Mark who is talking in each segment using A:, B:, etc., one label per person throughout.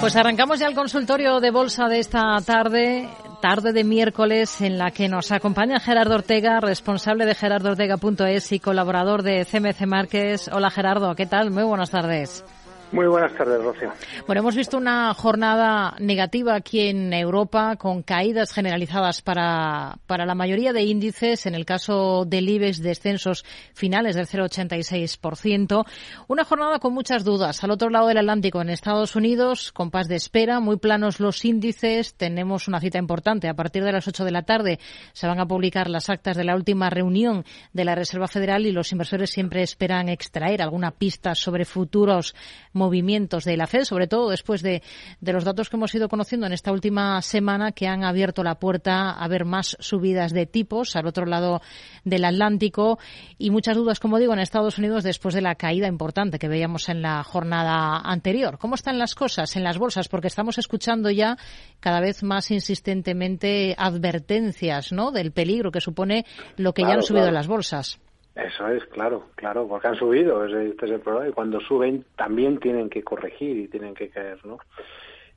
A: Pues arrancamos ya el consultorio de bolsa de esta tarde, tarde de miércoles, en la que nos acompaña Gerardo Ortega, responsable de gerardoortega.es y colaborador de CMC Márquez. Hola Gerardo, ¿qué tal? Muy buenas tardes.
B: Muy buenas tardes, Rocío.
A: Bueno, hemos visto una jornada negativa aquí en Europa con caídas generalizadas para, para la mayoría de índices. En el caso del IBEX, descensos finales del 0,86%. Una jornada con muchas dudas. Al otro lado del Atlántico, en Estados Unidos, compás de espera, muy planos los índices. Tenemos una cita importante. A partir de las 8 de la tarde se van a publicar las actas de la última reunión de la Reserva Federal y los inversores siempre esperan extraer alguna pista sobre futuros movimientos de la Fed, sobre todo después de, de, los datos que hemos ido conociendo en esta última semana que han abierto la puerta a ver más subidas de tipos al otro lado del Atlántico y muchas dudas, como digo, en Estados Unidos después de la caída importante que veíamos en la jornada anterior. ¿Cómo están las cosas en las bolsas? Porque estamos escuchando ya cada vez más insistentemente advertencias ¿no? del peligro que supone lo que claro, ya han subido claro. las bolsas.
B: Eso es, claro, claro, porque han subido, este es el problema, y cuando suben también tienen que corregir y tienen que caer, ¿no?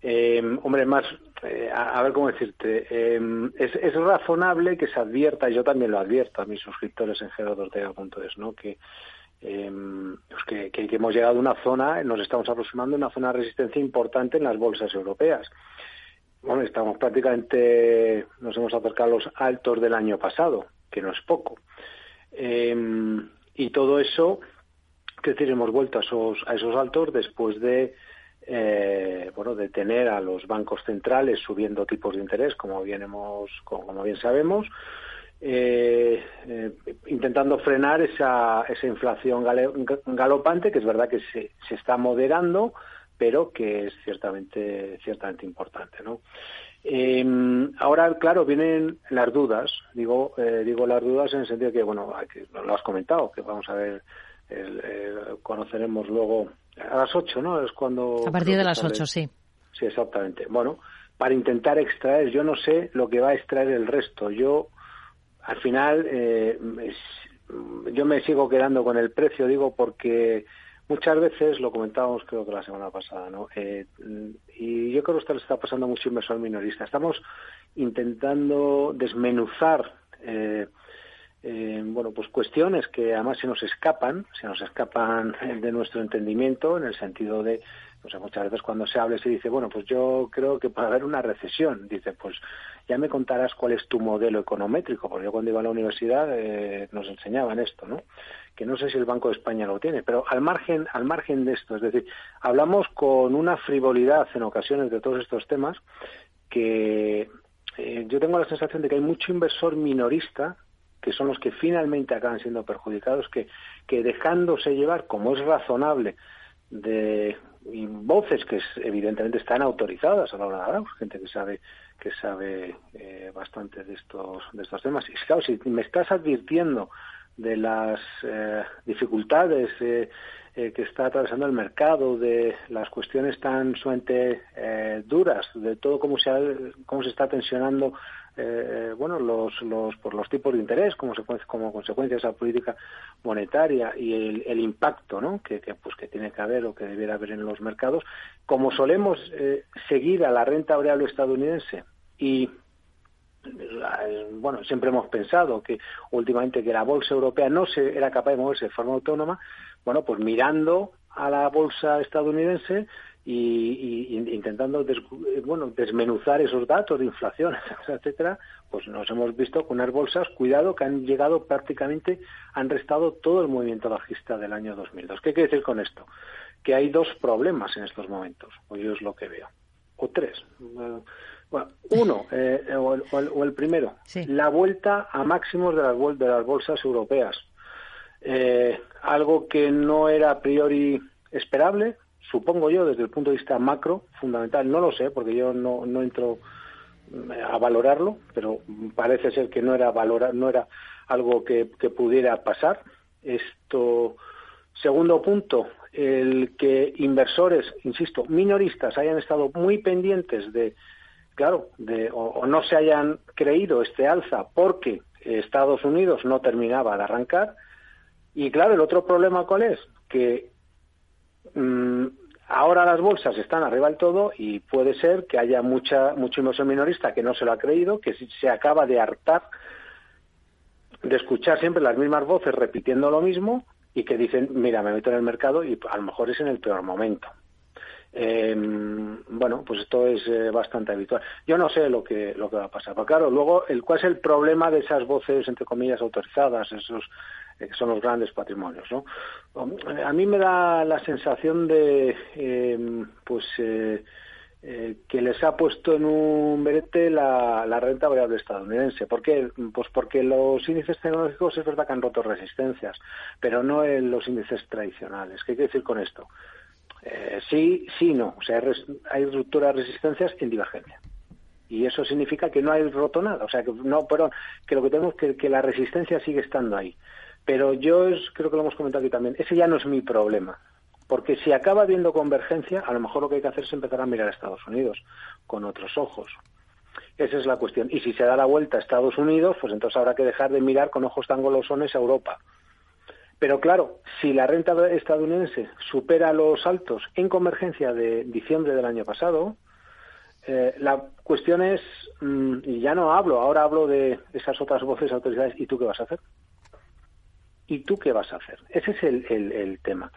B: Eh, hombre, más, eh, a, ver cómo decirte, eh, es, es, razonable que se advierta, yo también lo advierto a mis suscriptores en gerardortega.es, ¿no? Que, pues que, que, que, hemos llegado a una zona, nos estamos aproximando a una zona de resistencia importante en las bolsas europeas. Bueno, estamos prácticamente, nos hemos acercado a los altos del año pasado, que no es poco. Eh, y todo eso, que decir, hemos vuelto a esos, a esos altos después de, eh, bueno, de tener a los bancos centrales subiendo tipos de interés, como bien, hemos, como bien sabemos, eh, eh, intentando frenar esa, esa inflación galopante, que es verdad que se, se está moderando, pero que es ciertamente, ciertamente importante, ¿no? Eh, ahora, claro, vienen las dudas. Digo, eh, digo las dudas en el sentido que, bueno, que lo has comentado, que vamos a ver conoceremos luego a las 8, ¿no? Es cuando...
A: A partir de las 8, sí.
B: Sí, exactamente. Bueno, para intentar extraer, yo no sé lo que va a extraer el resto. Yo, al final, eh, yo me sigo quedando con el precio, digo, porque muchas veces, lo comentábamos creo que la semana pasada, ¿no? Eh, y yo creo que esto le está pasando mucho inversor minorista. Estamos intentando desmenuzar eh, eh, bueno, pues cuestiones que además se nos escapan, se nos escapan de nuestro entendimiento en el sentido de, pues muchas veces cuando se habla se dice, bueno, pues yo creo que puede haber una recesión. Dice, pues ya me contarás cuál es tu modelo econométrico, porque yo cuando iba a la universidad eh, nos enseñaban esto, ¿no? Que no sé si el Banco de España lo tiene, pero al margen, al margen de esto, es decir, hablamos con una frivolidad en ocasiones de todos estos temas que eh, yo tengo la sensación de que hay mucho inversor minorista que son los que finalmente acaban siendo perjudicados, que, que dejándose llevar, como es razonable, de voces que evidentemente están autorizadas a la hora de hablar, gente que sabe que sabe eh, bastante de estos de estos temas. Y claro, si me estás advirtiendo de las eh, dificultades eh, eh, que está atravesando el mercado, de las cuestiones tan sumamente eh, duras, de todo cómo se, cómo se está tensionando eh, bueno, los, los, por los tipos de interés como, como consecuencia de esa política monetaria y el, el impacto ¿no? que, que, pues, que tiene que haber o que debiera haber en los mercados, como solemos seguir a la renta variable estadounidense y bueno, siempre hemos pensado que últimamente que la bolsa europea no se era capaz de moverse de forma autónoma, bueno, pues mirando a la bolsa estadounidense y, intentando bueno, desmenuzar esos datos de inflación, etcétera, pues nos hemos visto con unas bolsas, cuidado, que han llegado prácticamente, han restado todo el movimiento bajista del año 2002. ¿Qué quiere decir con esto? Que hay dos problemas en estos momentos, o yo es lo que veo, o tres. Bueno, uno, eh, o, el, primero, la vuelta a máximos de las, de las bolsas europeas. Eh, algo que no era a priori esperable, supongo yo, desde el punto de vista macro, fundamental, no lo sé, porque yo no, no entro eh, a valorarlo, pero parece ser que no era valorar, no era algo que, pudiera pasar. Esto, segundo punto, el que inversores, insisto, minoristas hayan estado muy pendientes de claro, de, o, no se hayan creído este alza porque Estados Unidos no terminaba de arrancar. Y claro, el otro problema cuál es? Que mm, ahora las bolsas están arriba del todo y puede ser que haya mucha, mucho inversor minorista que no se lo ha creído, que se acaba de hartar de escuchar siempre las mismas voces repitiendo lo mismo y que dicen, mira, me meto en el mercado y a lo mejor es en el peor momento. Eh, bueno, pues esto es eh, bastante habitual. Yo no sé lo que lo que va a pasar. Pero claro, luego, el, ¿cuál es el problema de esas voces, entre comillas, autorizadas, esos eh, que son los grandes patrimonios? ¿no? A mí me da la sensación de, em, pues, eh, que les ha puesto en un verete la, renta variable estadounidense. ¿Por qué? Pues porque los índices tecnológicos es verdad que han roto resistencias, pero no en los índices tradicionales. ¿Qué quiere decir con esto? Eh, sí, sí, no. O sea, hay ruptura de resistencias en divergencia. Y eso significa que no hay roto nada. O sea, que no, perdón, que lo que tenemos que que la resistencia sigue estando ahí. Pero yo es, creo que lo hemos comentado aquí también, ese ya no es mi problema. Porque si acaba habiendo convergencia, a lo mejor lo que hay que hacer es empezar a mirar a Estados Unidos con otros ojos. Esa es la cuestión. Y si se da la vuelta a Estados Unidos, pues entonces habrá que dejar de mirar con ojos tan golosones a Europa. Pero claro, si la renta estadounidense supera los altos en convergencia de diciembre del año pasado, eh, la cuestión es, mm, y ya no hablo, ahora hablo de esas otras voces autoridades, ¿y tú qué vas a hacer? ¿Y tú qué vas a hacer? Ese es el, el, tema.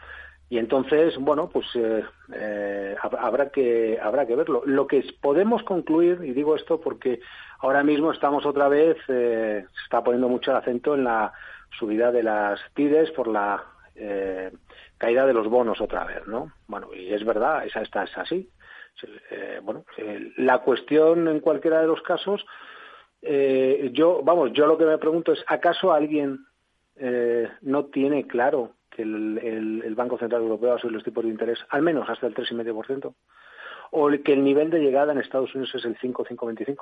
B: Y entonces, bueno, pues eh, eh, habrá que habrá que verlo. Lo que podemos concluir, y digo esto porque ahora mismo estamos otra vez, se está poniendo mucho el acento en la subida de las TIDES por la eh, caída de los bonos otra vez, ¿no? Bueno, y es verdad, esa está es así. Eh, bueno, eh, la cuestión en cualquiera de los casos, yo, vamos, yo lo que me pregunto es, ¿acaso alguien no tiene claro que el, el, Banco Central Europeo va a subir los tipos de interés al menos hasta el 3,5%? ¿O que el nivel de llegada en Estados Unidos es el 5, 5,25%?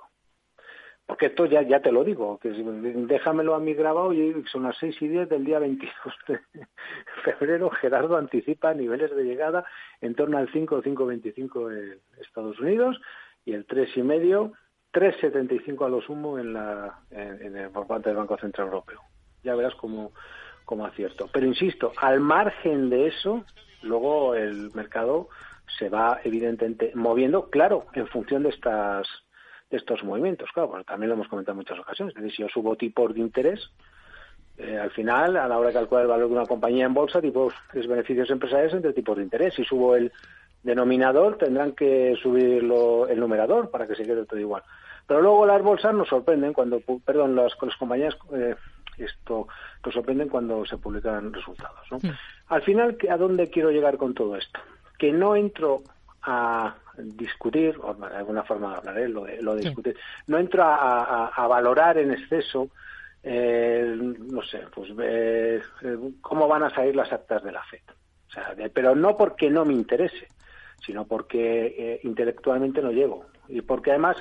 B: Porque esto ya, ya te lo digo, que déjamelo a mi grabado y son las 6 y 10 del día 22 de febrero. Gerardo anticipa niveles de llegada en torno al 5 o 5,25 en Estados Unidos y el 3,5, 3,75 a lo sumo en la, en, por parte del Banco Central Europeo. Ya verás como, como acierto. Pero insisto, al margen de eso, luego el mercado se va evidentemente moviendo, claro, en función de estas de estos movimientos. Claro, porque también lo hemos comentado en muchas ocasiones. Es decir, si yo subo tipos de interés, eh, al final, a la hora de calcular el valor de una compañía en bolsa, tipos es beneficios empresariales entre tipos de interés. Si subo el denominador, tendrán que subir el numerador para que se quede todo igual. Pero luego las bolsas nos sorprenden cuando, perdón, las, las compañías eh, esto nos sorprenden cuando se publican resultados. ¿no? Al final, ¿a dónde quiero llegar con todo esto? Que no entro a discutir, o de alguna forma hablaré lo de, lo de discutir, no entro a, valorar en exceso, eh, no sé, pues eh, cómo van a salir las actas de la FED. O sea, pero no porque no me interese, sino porque eh, intelectualmente no llego. Y porque además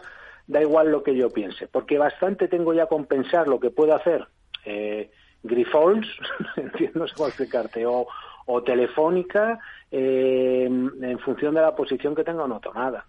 B: da igual lo que yo piense, porque bastante tengo ya con pensar lo que puedo hacer eh, Grifols, entiendo cómo explicarte, o, o Telefónica eh, en función de la posición que tenga o no tomada.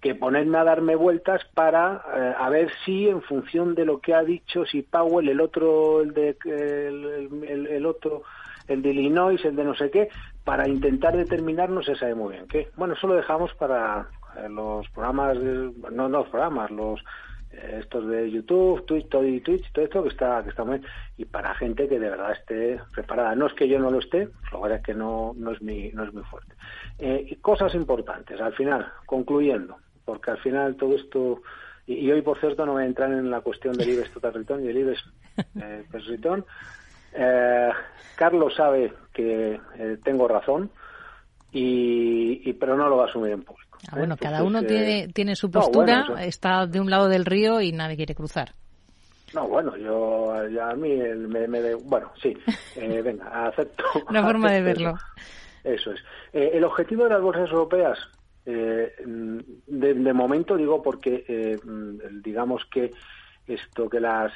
B: Que ponerme a darme vueltas para eh, a ver si en función de lo que ha dicho, si Powell, el otro, el de el, el, otro, el de Illinois, el de no sé qué, para intentar determinar no se sabe muy bien qué. Bueno, eso lo dejamos para eh, los programas, no los programas, los estos de YouTube, Twitch, todo, y Twitch, todo esto que está, que está muy y para gente que de verdad esté preparada. No es que yo no lo esté, lo verdad es que no, no es mi, no es muy fuerte. Eh, y cosas importantes, al final, concluyendo, porque al final todo esto, y, hoy por cierto no voy a entrar en la cuestión del IBEX Total Return y el IBEX eh, Return. Eh, Carlos sabe que eh, tengo razón, y, pero no lo va a asumir en público.
A: Ah, bueno, cada uno tiene, eh, tiene su postura, está de un lado del río y nadie quiere cruzar.
B: No, bueno, yo ya a mí me, me bueno, sí, eh, venga, acepto.
A: Una forma de verlo.
B: Eso, es. Eh, el objetivo de las bolsas europeas, de, de, momento digo porque digamos que esto que las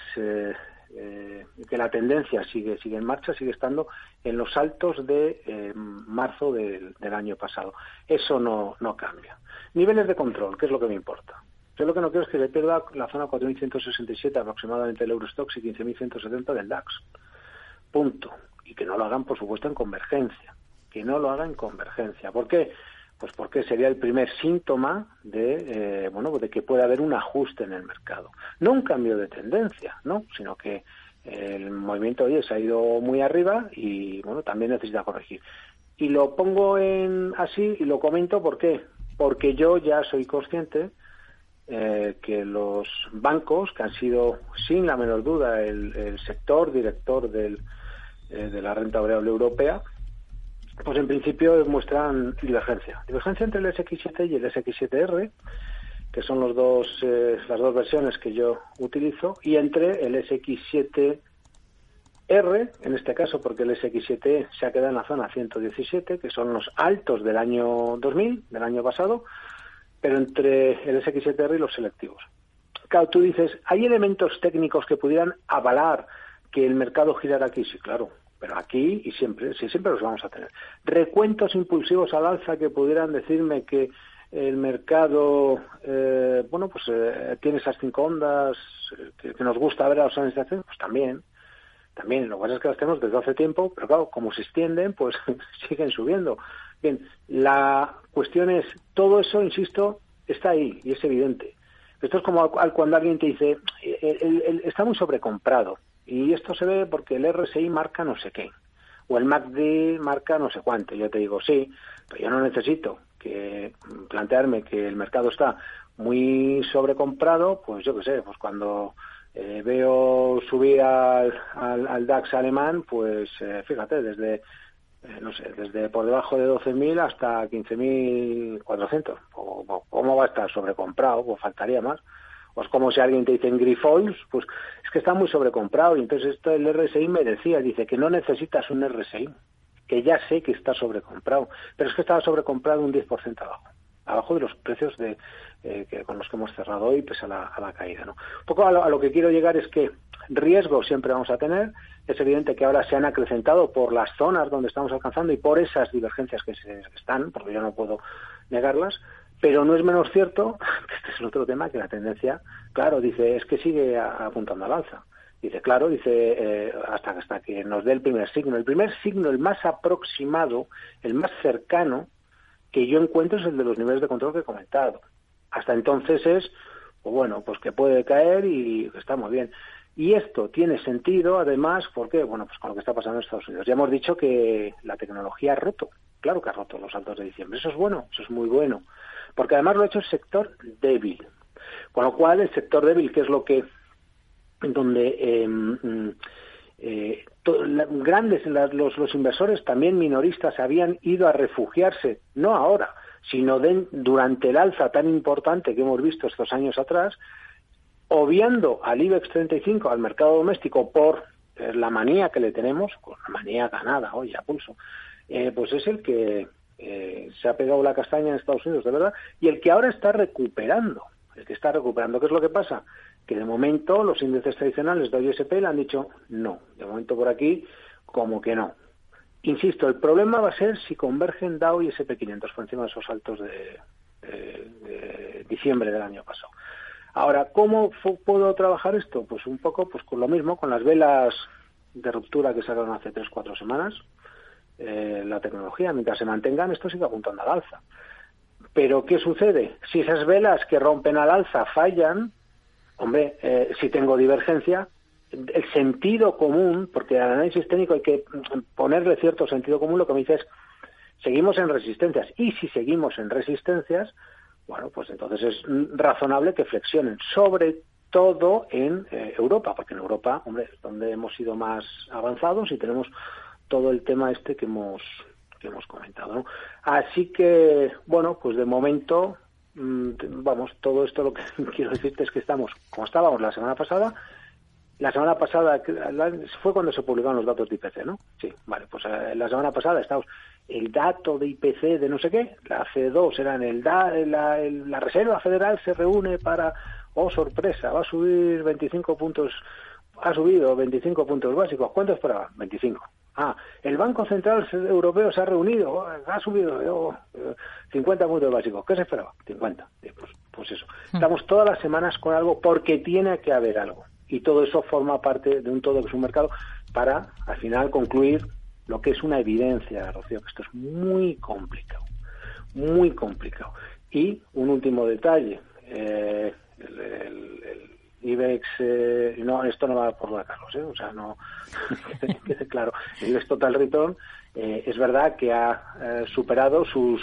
B: eh, que la tendencia sigue, sigue en marcha, sigue estando en los altos de eh, marzo del, año pasado. Eso no, no cambia. Niveles de control, ¿qué es lo que me importa? Yo lo que no quiero es que se pierda la zona 4.167 aproximadamente del Eurostox y 15.170 del DAX. Punto. Y que no lo hagan, por supuesto, en convergencia. Que no lo hagan en convergencia. ¿Por qué? Pues porque sería el primer síntoma de, eh, bueno, de que puede haber un ajuste en el mercado. No un cambio de tendencia, ¿no? Sino que el movimiento, oye, se ha ido muy arriba y, bueno, también necesita corregir. Y lo pongo en así y lo comento, ¿por qué? Porque yo ya soy consciente eh, que los bancos, que han sido, sin la menor duda, el, sector director del, eh, de la renta variable europea, pues en principio muestran divergencia. Divergencia entre el SX7 y el SX7R, que son los dos, eh, las dos versiones que yo utilizo, y entre el SX7R, en este caso porque el SX7 se ha quedado en la zona 117, que son los altos del año 2000, del año pasado, pero entre el SX7R y los selectivos. Claro, tú dices, ¿hay elementos técnicos que pudieran avalar que el mercado girara aquí? Sí, claro, pero aquí y siempre, sí, siempre los vamos a tener. Recuentos impulsivos al alza que pudieran decirme que el mercado, eh, bueno, pues eh, tiene esas cinco ondas que, nos gusta ver a los administraciones, pues también, también. Lo que pasa es que las tenemos desde hace tiempo, pero claro, como se extienden, pues siguen subiendo. Bien, la cuestión es, todo eso, insisto, está ahí y es evidente. Esto es como cuando alguien te dice, está muy sobrecomprado. Y esto se ve porque el RSI marca no sé qué, o el MACD marca no sé cuánto. Yo te digo, sí, pero yo no necesito que plantearme que el mercado está muy sobrecomprado, pues yo qué sé, pues cuando eh, veo subir al, al, DAX alemán, pues eh, fíjate, desde eh, no sé, desde por debajo de 12.000 hasta 15.400. ¿Cómo va a estar sobrecomprado? Pues faltaría más. Pues como si alguien te dice en Grifols, pues es que está muy sobrecomprado. Y entonces esto el RSI me decía, dice que no necesitas un RSI, que ya sé que está sobrecomprado, pero es que estaba sobrecomprado un 10% abajo. abajo de los precios de eh, que, con los que hemos cerrado hoy, pese a la, a caída. ¿no? Un poco a lo, que quiero llegar es que riesgo siempre vamos a tener. Es evidente que ahora se han acrecentado por las zonas donde estamos alcanzando y por esas divergencias que se están, porque yo no puedo negarlas, pero no es menos cierto, este es otro tema, que la tendencia, claro, dice, es que sigue apuntando al alza. Dice, claro, dice, eh, hasta, hasta que nos dé el primer signo. El primer signo, el más aproximado, el más cercano que yo encuentro es el de los niveles de control que he comentado. Hasta entonces es, pues bueno, pues que puede caer y está muy bien. Y esto tiene sentido, además, porque, bueno, pues con lo que está pasando en Estados Unidos. Ya hemos dicho que la tecnología ha roto, claro que ha roto los saltos de diciembre. Eso es bueno, eso es muy bueno. Porque además lo ha hecho el sector débil. Con lo cual, el sector débil, que es lo que donde eh, eh, grandes los, los, inversores también minoristas habían ido a refugiarse no ahora sino durante el alza tan importante que hemos visto estos años atrás obviando al IBEX 35 al mercado doméstico por eh, la manía que le tenemos con la manía ganada hoy a pulso eh, pues es el que eh, se ha pegado la castaña en Estados Unidos de verdad y el que ahora está recuperando el que está recuperando qué es lo que pasa que de momento los índices tradicionales de ISP le han dicho no. De momento por aquí, como que no. Insisto, el problema va a ser si convergen Dow y SP500 por encima de esos saltos de, diciembre del año pasado. Ahora, ¿cómo puedo trabajar esto? Pues un poco pues con lo mismo, con las velas de ruptura que sacaron hace tres, cuatro semanas. Eh, la tecnología, mientras se mantengan, esto sigue apuntando al alza. Pero, ¿qué sucede? Si esas velas que rompen al alza fallan, Hombre, eh, si tengo divergencia, el sentido común, porque al análisis técnico hay que ponerle cierto sentido común, lo que me dice es, seguimos en resistencias. Y si seguimos en resistencias, bueno, pues entonces es razonable que flexionen, sobre todo en eh, Europa, porque en Europa, hombre, es donde hemos sido más avanzados y tenemos todo el tema este que hemos que hemos comentado. ¿no? Así que, bueno, pues de momento Mm, vamos, todo esto lo que quiero decirte es que estamos, como estábamos la semana pasada, la semana pasada fue cuando se publicaron los datos de IPC, ¿no? Sí, vale, pues eh, la semana pasada estamos el dato de IPC de no sé qué, la C2 era en el da, la, la Reserva Federal se reúne para, oh sorpresa, va a subir 25 puntos, ha subido 25 puntos básicos, ¿cuánto esperaba? 25. Ah, el Banco Central Europeo se ha reunido, ha subido 50 puntos básicos. ¿Qué se esperaba? 50. Pues, pues eso. Hmm. Estamos todas las semanas con algo porque tiene que haber algo. Y todo eso forma parte de un todo que es un mercado para, al final, concluir lo que es una evidencia, Rocío, que esto es muy complicado. Muy complicado. Y un último detalle. Eh, el IBEX, eh, no, esto no va por la Carlos, ¿eh? o sea, no, quede claro, el IBEX Total Return eh, es verdad que ha eh, superado sus,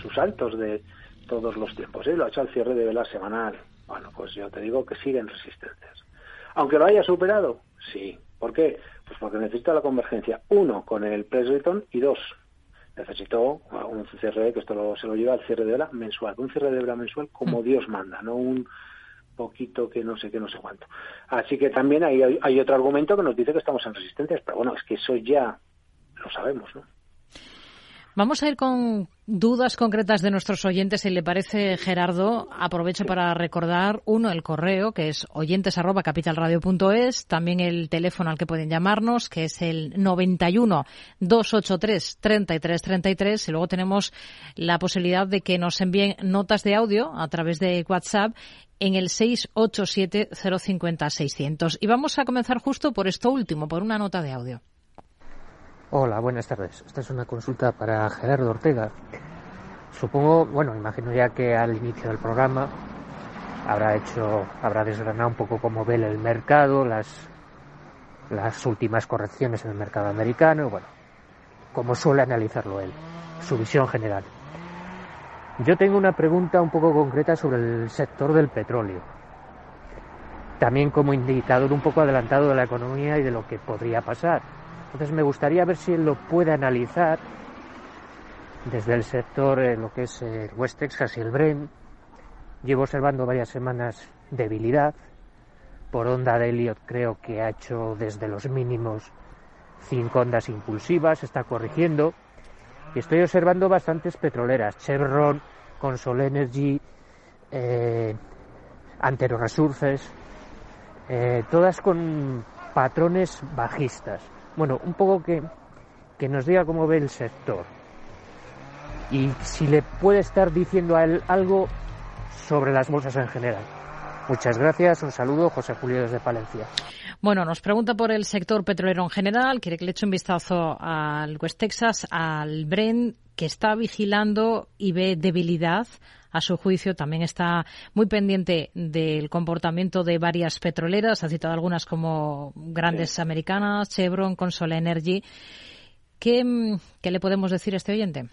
B: sus altos de todos los tiempos, lo ha hecho al cierre de vela semanal. Bueno, pues yo te digo que siguen resistentes. Aunque lo haya superado, sí. ¿Por qué? Pues porque necesita la convergencia, uno, con el press return y dos, necesitó un cierre, que esto se lo lleva al cierre de vela mensual, un cierre de vela mensual como mm. Dios manda, no un poquito que no sé qué, no sé cuánto. Así que también hay, hay otro argumento que nos dice que estamos en resistencias, pero bueno, es que eso ya lo sabemos, ¿no?
A: Vamos a ir con dudas concretas de nuestros oyentes. Si le parece, Gerardo, aprovecho para recordar, uno, el correo, que es oyentes arroba capitalradio.es, también el teléfono al que pueden llamarnos, que es el 91 283 3333, y luego tenemos la posibilidad de que nos envíen notas de audio a través de WhatsApp en el 687 050 600. Y vamos a comenzar justo por esto último, por una nota de audio.
C: Hola, buenas tardes. Esta es una consulta para Gerardo Ortega. Supongo, bueno, imagino ya que al inicio del programa habrá hecho, habrá desgranado un poco cómo ve el mercado, las, las últimas correcciones en el mercado americano, bueno, como suele analizarlo él, su visión general. Yo tengo una pregunta un poco concreta sobre el sector del petróleo. También como indicador un poco adelantado de la economía y de lo que podría pasar entonces me gustaría ver si él lo puede analizar desde el sector, eh, lo que es el West Texas y el Brent. Llevo observando varias semanas debilidad. Por onda de Elliot creo que ha hecho desde los mínimos cinco ondas impulsivas, está corrigiendo. Y estoy observando bastantes petroleras. Chevron Consol Energy, eh, Antero Resources, eh, todas con patrones bajistas. Bueno, un poco que, que nos diga cómo ve el sector y si le puede estar diciendo a él algo sobre las bolsas en general. Muchas gracias, un saludo, José Julio desde Palencia.
A: Bueno, nos pregunta por el sector petrolero en general, quiere que le eche un vistazo al West Texas, al Brent, que está vigilando y ve debilidad. A su juicio, también está muy pendiente del comportamiento de varias petroleras. Ha citado algunas como grandes americanas, Chevron, Consol Energy. ¿Qué, ¿Qué le podemos decir a este oyente?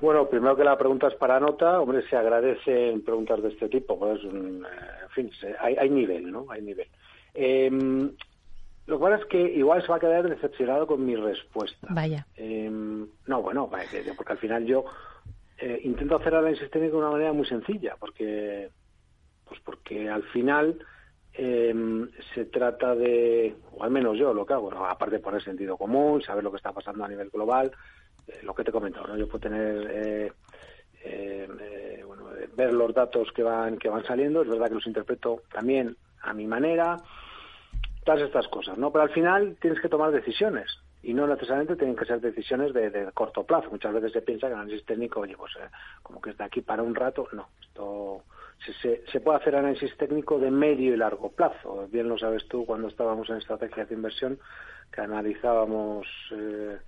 B: Bueno, primero que la pregunta es para nota, hombre, se agradecen preguntas de este tipo, pues, en fin, hay, hay nivel, ¿no? Hay nivel. Eh, lo pasa es que igual se va a quedar decepcionado con mi respuesta.
A: Vaya.
B: Eh, no, bueno, porque al final yo eh, intento hacer análisis técnico de una manera muy sencilla, porque, pues porque al final eh, se trata de, o al menos yo lo que hago, aparte de poner sentido común, saber lo que está pasando a nivel global, eh, lo que te he comentado, ¿no? Yo puedo tener, eh, eh, bueno, ver los datos que van, que van saliendo, es verdad que los interpreto también a mi manera, todas estas cosas, ¿no? Pero al final tienes que tomar decisiones y no necesariamente tienen que ser decisiones de, corto plazo. Muchas veces se piensa que el análisis técnico, oye, pues como que es de aquí para un rato, no, esto se, se, puede hacer análisis técnico de medio y largo plazo. Bien lo sabes tú cuando estábamos en estrategias de inversión que analizábamos eh,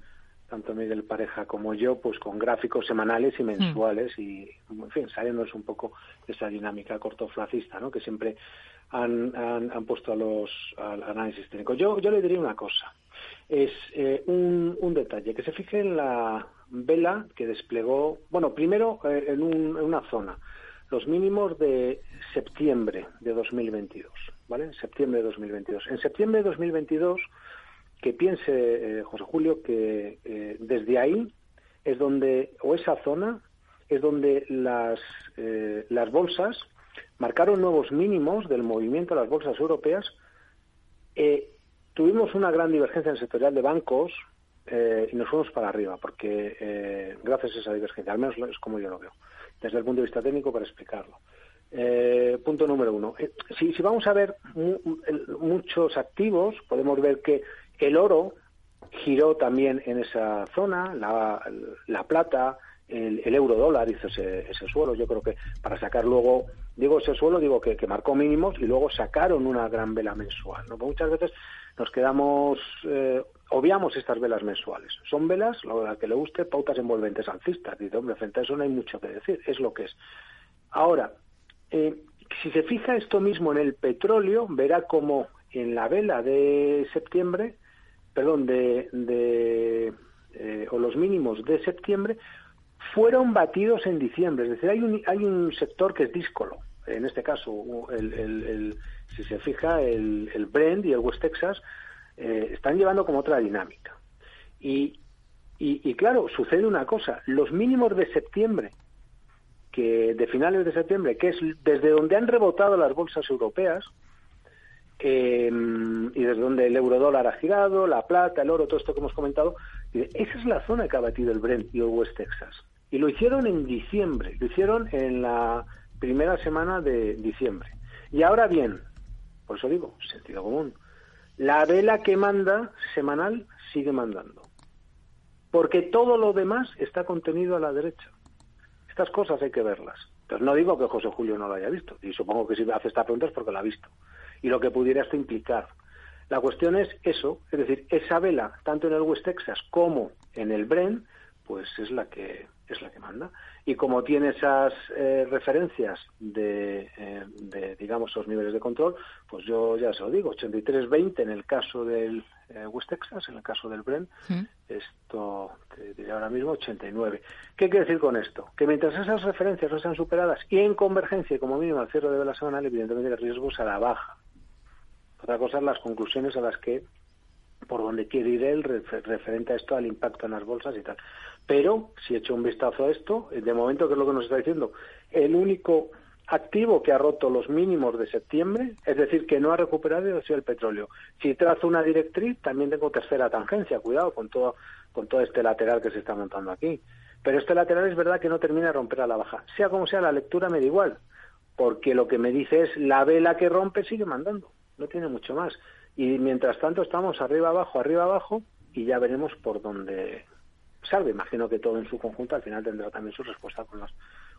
B: tanto Miguel Pareja como yo, pues con gráficos semanales y mensuales y, en fin, saliéndonos un poco de esa dinámica cortoplacista, ¿no? Que siempre han, han, puesto a los al análisis técnico. Yo, yo le diría una cosa, es eh, un, un detalle, que se fije en la vela que desplegó, bueno, primero eh, en, un, en una zona, los mínimos de septiembre de 2022, ¿vale? Septiembre de 2022. En septiembre de 2022 que piense eh, José Julio que eh, desde ahí es donde, o esa zona, es donde las, eh, las bolsas marcaron nuevos mínimos del movimiento de las bolsas europeas. tuvimos una gran divergencia en sectorial de bancos y nos fuimos para arriba, porque gracias a esa divergencia, al menos es como yo lo veo, desde el punto de vista técnico para explicarlo. punto número uno. si, si, vamos a ver muchos activos, podemos ver que el oro giró también en esa zona, la, la plata, el, euro dólar hizo ese, suelo. Yo creo que para sacar luego, digo ese suelo, digo que, marcó mínimos y luego sacaron una gran vela mensual. ¿no? muchas veces nos quedamos, eh, obviamos estas velas mensuales. Son velas, lo que le guste, pautas envolventes alcistas. Dice, hombre, frente a eso no hay mucho que decir, es lo que es. Ahora, eh, si se fija esto mismo en el petróleo, verá como en la vela de septiembre perdón, de, eh, o los mínimos de septiembre fueron batidos en diciembre. Es decir, hay un, hay un sector que es díscolo. En este caso, el, si se fija, el, el Brent y el West Texas eh, están llevando como otra dinámica. Y, y, claro, sucede una cosa. Los mínimos de septiembre, que de finales de septiembre, que es desde donde han rebotado las bolsas europeas, eh, y desde donde el euro dólar ha girado, la plata, el oro, todo esto que hemos comentado, esa es la zona que ha batido el Brent y el West Texas. Y lo hicieron en diciembre, lo hicieron en la primera semana de diciembre. Y ahora bien, por eso digo, sentido común, la vela que manda semanal sigue mandando. Porque todo lo demás está contenido a la derecha. Estas cosas hay que verlas. Pero no digo que José Julio no lo haya visto, y supongo que si hace esta pregunta es porque lo ha visto y lo que pudiera esto implicar. La cuestión es eso, es decir, esa vela, tanto en el West Texas como en el Bren, pues es la que es la que manda. Y como tiene esas eh, referencias de, eh, de, digamos, esos niveles de control, pues yo ya se lo digo, 83-20 en el caso del eh, West Texas, en el caso del Bren, esto te diría ahora mismo 89. ¿Qué quiere decir con esto? Que mientras esas referencias no sean superadas y en convergencia, como mínimo al cierre de la semanal, evidentemente el riesgo a la baja. Otra cosa es las conclusiones a las que, por donde quiere ir él referente a esto, al impacto en las bolsas y tal. Pero, si echo un vistazo a esto, de momento, ¿qué es lo que nos está diciendo? El único activo que ha roto los mínimos de septiembre, es decir, que no ha recuperado, ha sido el petróleo. Si trazo una directriz, también tengo tercera tangencia, cuidado con todo, con todo este lateral que se está montando aquí. Pero este lateral es verdad que no termina de romper a la baja. Sea como sea, la lectura me da igual, porque lo que me dice es la vela que rompe sigue mandando, no tiene mucho más. Y mientras tanto estamos arriba abajo, arriba abajo, y ya veremos por dónde salve. Imagino que todo en su conjunto al final tendrá también su respuesta con las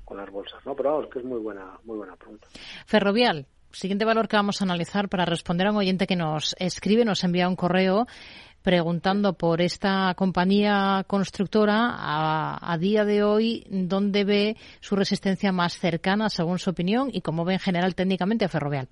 B: con las bolsas, ¿no? Pero vamos, que es muy buena muy buena pregunta.
A: Ferrovial, siguiente valor que vamos a analizar para responder a un oyente que nos escribe, nos envía un correo preguntando por esta compañía constructora a, a, día de hoy dónde ve su resistencia más cercana según su opinión y cómo ve en general técnicamente a Ferrovial.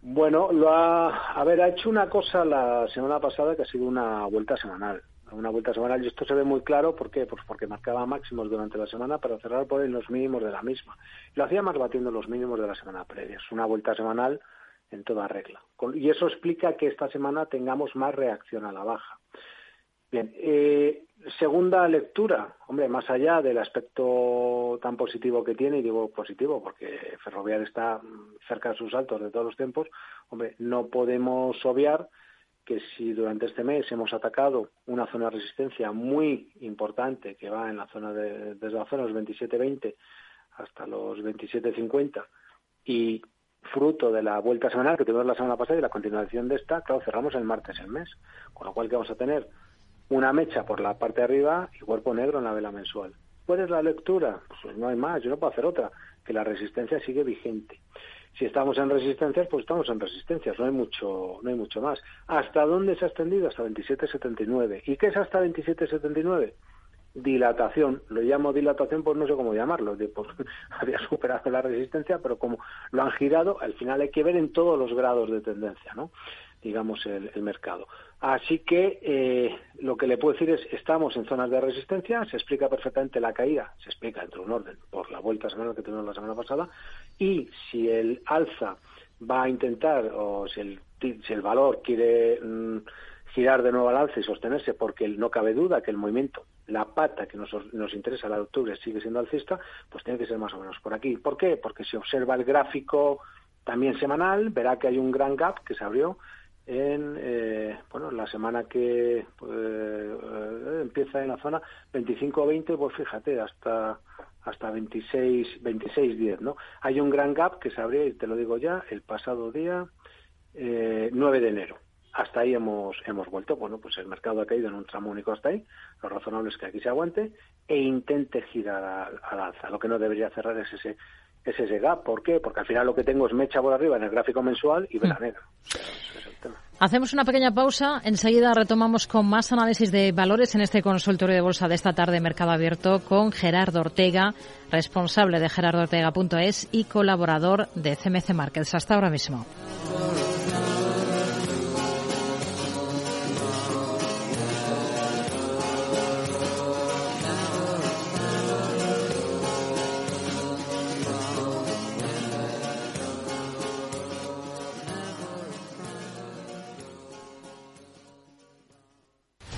B: Bueno, lo ha, a ver, ha hecho una cosa la semana pasada que ha sido una vuelta semanal. Una vuelta semanal, y esto se ve muy claro, ¿por qué? Pues porque marcaba máximos durante la semana para cerrar por ahí los mínimos de la misma. Lo hacía más batiendo los mínimos de la semana previa. Es una vuelta semanal en toda regla. Y eso explica que esta semana tengamos más reacción a la baja. Bien, eh, segunda lectura, hombre, más allá del aspecto tan positivo que tiene, y digo positivo porque Ferrovial está cerca de sus altos de todos los tiempos, hombre, no podemos obviar que si durante este mes hemos atacado una zona de resistencia muy importante que va en la zona de, desde la zona de los 27.20 hasta los 27.50 y fruto de la vuelta semanal que tuvimos la semana pasada y la continuación de esta, claro, cerramos el martes el mes, con lo cual que vamos a tener una mecha por la parte de arriba y cuerpo negro en la vela mensual. ¿Cuál es la lectura? Pues no hay más, yo no puedo hacer otra, que la resistencia sigue vigente. Si estamos en resistencias, pues estamos en resistencias, no hay mucho, no hay mucho más. ¿Hasta dónde se ha extendido? Hasta 27.79. ¿Y qué es hasta 27.79? dilatación, lo llamo dilatación, pues no sé cómo llamarlo, había superado la resistencia, pero como lo han girado, al final hay que ver en todos los grados de tendencia, ¿no? Digamos, el, mercado. Así que eh, lo que le puedo decir es, estamos en zonas de resistencia, se explica perfectamente la caída, se explica dentro de un orden por la vuelta semanal que tuvimos la semana pasada, y si el alza va a intentar, o si el, si el valor quiere mm, girar de nuevo al alza y sostenerse, porque no cabe duda que el movimiento la pata que nos, nos interesa la de octubre sigue siendo alcista, pues tiene que ser más o menos por aquí. ¿Por qué? Porque si observa el gráfico también semanal, verá que hay un gran gap que se abrió en eh, bueno la semana que pues, eh, empieza en la zona 25-20, pues fíjate, hasta hasta 26 26 10, ¿no? Hay un gran gap que se abrió y te lo digo ya, el pasado día eh, 9 de enero hasta ahí hemos, hemos vuelto. Bueno, pues el mercado ha caído en un tramo único hasta ahí. Lo razonable es que aquí se aguante e intente girar al, alza. Lo que no debería cerrar es ese, ese gap. ¿Por qué? Porque al final lo que tengo es mecha por arriba en el gráfico mensual y vela hmm. negra.
A: Hacemos una pequeña pausa. Enseguida retomamos con más análisis de valores en este consultorio de bolsa de esta tarde, Mercado Abierto, con Gerardo Ortega, responsable de gerardoortega.es y colaborador de CMC Markets. Hasta ahora mismo.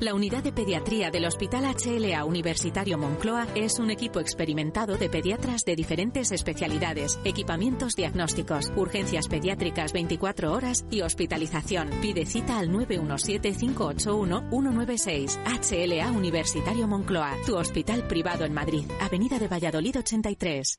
D: La unidad de pediatría del Hospital HLA Universitario Moncloa es un equipo experimentado de pediatras de diferentes especialidades, equipamientos diagnósticos, urgencias pediátricas 24 horas y hospitalización. Pide cita al 917-581-196. HLA Universitario Moncloa, tu hospital privado en Madrid, Avenida de Valladolid 83.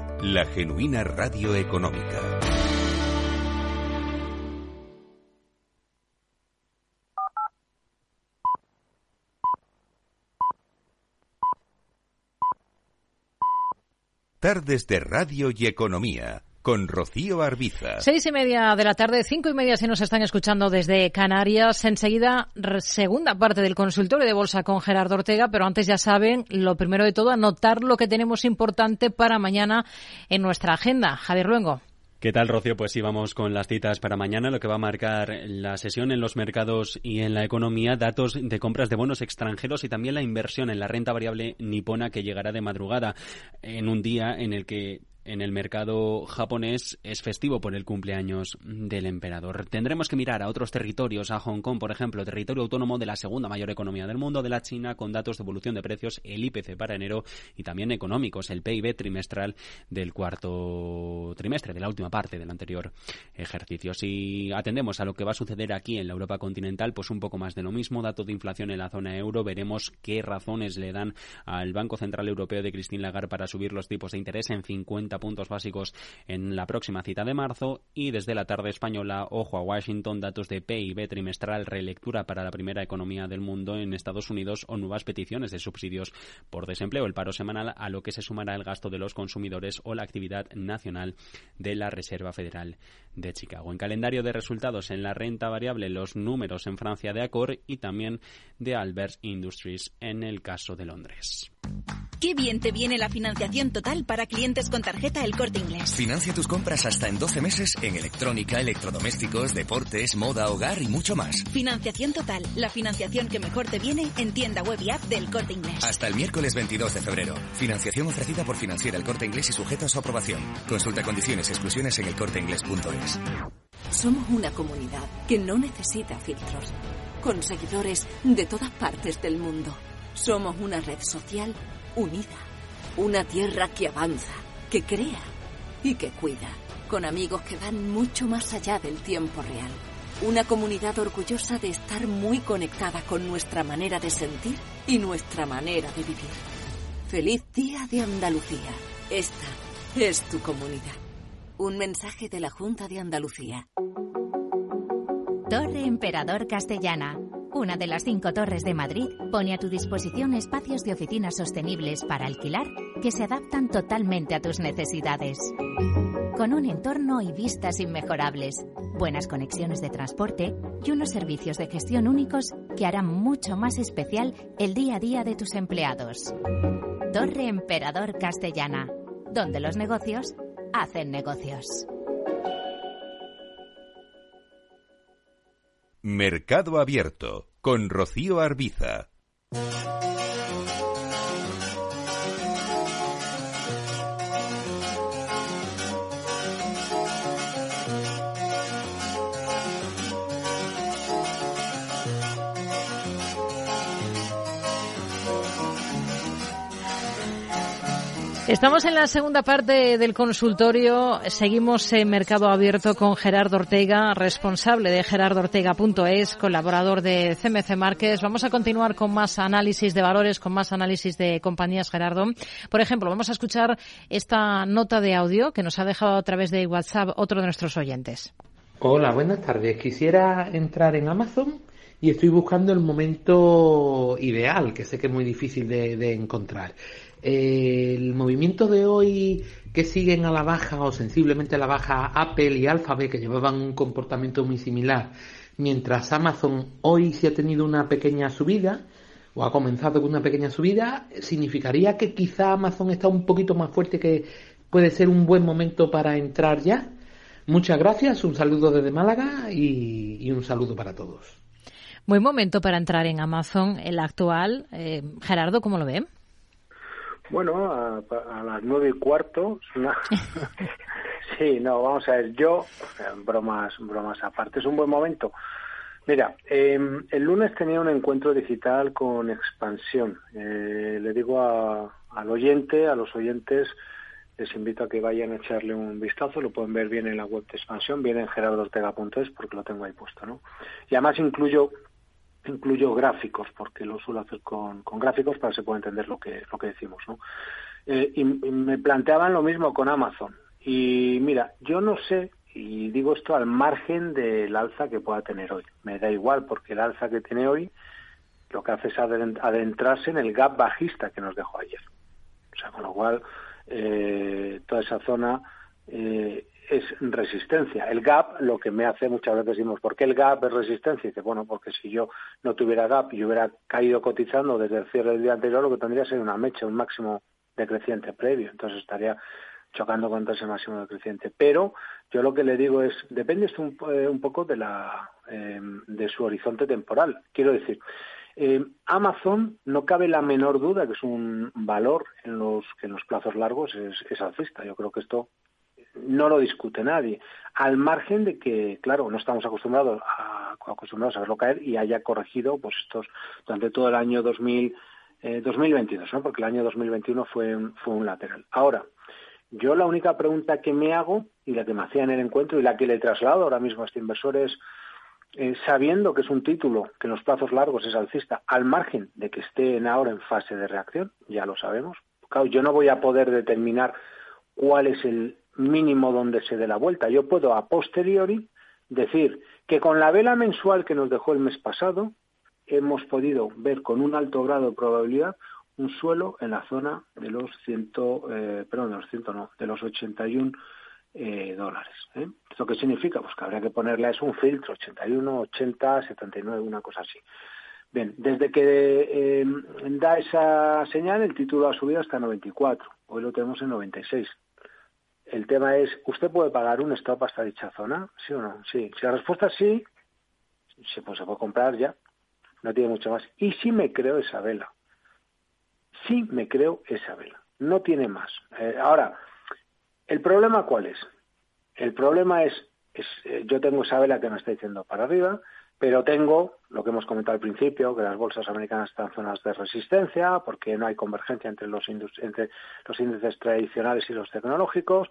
E: la genuina radio económica. Tardes de Radio y Economía con Rocío Arbiza.
A: Seis y media de la tarde, cinco y media si nos están escuchando desde Canarias. Enseguida, segunda parte del consultorio de bolsa con Gerardo Ortega, pero antes ya saben, lo primero de todo, anotar lo que tenemos importante para mañana en nuestra agenda. Javier Luengo.
F: ¿Qué tal, Rocío? Pues sí, vamos con las citas para mañana, lo que va a marcar la sesión en los mercados y en la economía, datos de compras de bonos extranjeros y también la inversión en la renta variable nipona que llegará de madrugada en un día en el que en el mercado japonés es festivo por el cumpleaños del emperador. Tendremos que mirar a otros territorios, a Hong Kong, por ejemplo, territorio autónomo de la segunda mayor economía del mundo, de la China, con datos de evolución de precios, el IPC para enero y también económicos, el PIB trimestral del cuarto trimestre, de la última parte del anterior ejercicio. Si atendemos a lo que va a suceder aquí en la Europa continental, pues un poco más de lo mismo, datos de inflación en la zona euro, veremos qué razones le dan al Banco Central Europeo de Christine Lagarde para subir los tipos de interés en 50 puntos básicos en la próxima cita de marzo y desde la tarde española, ojo a Washington, datos de PIB trimestral, relectura para la primera economía del mundo en Estados Unidos o nuevas peticiones de subsidios por desempleo, el paro semanal a lo que se sumará el gasto de los consumidores o la actividad nacional de la Reserva Federal de Chicago. En calendario de resultados en la renta variable, los números en Francia de Accor y también de Albert Industries en el caso de Londres.
G: Qué bien te viene la financiación total para clientes con tarjeta El Corte Inglés.
H: Financia tus compras hasta en 12 meses en electrónica, electrodomésticos, deportes, moda, hogar y mucho más.
G: Financiación total, la financiación que mejor te viene en tienda web y app del Corte Inglés.
H: Hasta el miércoles 22 de febrero. Financiación ofrecida por Financiera El Corte Inglés y sujeta a su aprobación. Consulta condiciones y exclusiones en elcorteinglés.es.
I: Somos una comunidad que no necesita filtros, con seguidores de todas partes del mundo. Somos una red social unida. Una tierra que avanza, que crea y que cuida. Con amigos que van mucho más allá del tiempo real. Una comunidad orgullosa de estar muy conectada con nuestra manera de sentir y nuestra manera de vivir. Feliz Día de Andalucía. Esta es tu comunidad. Un mensaje de la Junta de Andalucía.
J: Torre Emperador Castellana una de las cinco torres de Madrid pone a tu disposición espacios de oficinas sostenibles para alquilar que se adaptan totalmente a tus necesidades. Con un entorno y vistas inmejorables, buenas conexiones de transporte y unos servicios de gestión únicos que harán mucho más especial el día a día de tus empleados. Torre Emperador Castellana, donde los negocios hacen negocios.
E: Mercado Abierto con Rocío Arbiza.
A: Estamos en la segunda parte del consultorio. Seguimos en Mercado Abierto con Gerardo Ortega, responsable de gerardortega.es, colaborador de CMC Márquez. Vamos a continuar con más análisis de valores, con más análisis de compañías, Gerardo. Por ejemplo, vamos a escuchar esta nota de audio que nos ha dejado a través de WhatsApp otro de nuestros oyentes.
K: Hola, buenas tardes. Quisiera entrar en Amazon y estoy buscando el momento ideal, que sé que es muy difícil de, de encontrar el movimiento de hoy que siguen a la baja o sensiblemente a la baja Apple y Alphabet que llevaban un comportamiento muy similar, mientras Amazon hoy sí ha tenido una pequeña subida o ha comenzado con una pequeña subida, significaría que quizá Amazon está un poquito más fuerte que puede ser un buen momento para entrar ya. Muchas gracias, un saludo desde Málaga y, un saludo para todos.
A: Buen momento para entrar en Amazon, el actual. Eh, Gerardo, ¿cómo lo ve?
B: Bueno, a, las nueve y cuarto. sí, no, vamos a ver. Yo, bromas, bromas aparte, es un buen momento. Mira, em, el lunes tenía un encuentro digital con expansión. Eh, le digo al oyente, a los oyentes, les invito a que vayan a echarle un vistazo. Lo pueden ver bien en la web de expansión, bien en gerardortega.es porque lo tengo ahí puesto, ¿no? Y además incluyo incluyo gráficos porque lo suelo hacer con, con gráficos para que se pueda entender lo que lo que decimos no eh, y, me planteaban lo mismo con Amazon. Y mira yo no sé y digo esto al margen del alza que pueda tener hoy. Me da igual porque el alza que tiene hoy lo que hace es adentrarse en el gap bajista que nos dejó ayer. O sea con lo cual eh, toda esa zona eh, es resistencia. El gap, lo que me hace muchas veces decimos, ¿por qué el gap es resistencia? Y dice, bueno, porque si yo no tuviera gap y hubiera caído cotizando desde el cierre del día anterior, lo que tendría sería una mecha, un máximo decreciente previo. Entonces estaría chocando contra ese máximo decreciente. Pero yo lo que le digo es, depende un, eh, un poco de, la, em, de su horizonte temporal. Quiero decir, eh, Amazon no cabe la menor duda que es un valor en los que en los plazos largos es, es alcista. Yo creo que esto no lo discute nadie, al margen de que, claro, no estamos acostumbrados a, acostumbrados a verlo caer y haya corregido pues estos durante todo el año 2000, 2022, eh, ¿no? porque el año 2021 fue un, fue un lateral. Ahora, yo la única pregunta que me hago y la que me hacía en el encuentro y la que le traslado ahora mismo a este inversor es, eh, sabiendo que es un título que en los plazos largos es alcista, al margen de que esté ahora en fase de reacción, ya lo sabemos, claro, yo no voy a poder determinar cuál es el, mínimo donde se dé la vuelta. Yo puedo a posteriori decir que con la vela mensual que nos dejó el mes pasado hemos podido ver con un alto grado de probabilidad un suelo en la zona de los ciento, eh, perdón, de los ciento no, de los 81 eh, dólares. ¿eh? ¿Esto qué significa? Pues que habría que ponerle a eso un filtro, 81, 80, 79, una cosa así. Bien, desde que eh, da esa señal, el título ha subido hasta 94. Hoy lo tenemos en 96. El tema es, ¿usted puede pagar un stop hasta dicha zona? ¿Sí o no? Sí. Si la respuesta es sí, pues se puede comprar ya. No tiene mucho más. Y sí me creo esa vela. Sí me creo esa vela. No tiene más. Eh, ahora, ¿el problema cuál es? El problema es, es eh, yo tengo esa vela que me está diciendo para arriba, pero tengo lo que hemos comentado al principio, que las bolsas americanas están en zonas de resistencia, porque no hay convergencia entre los, índices tradicionales y los tecnológicos,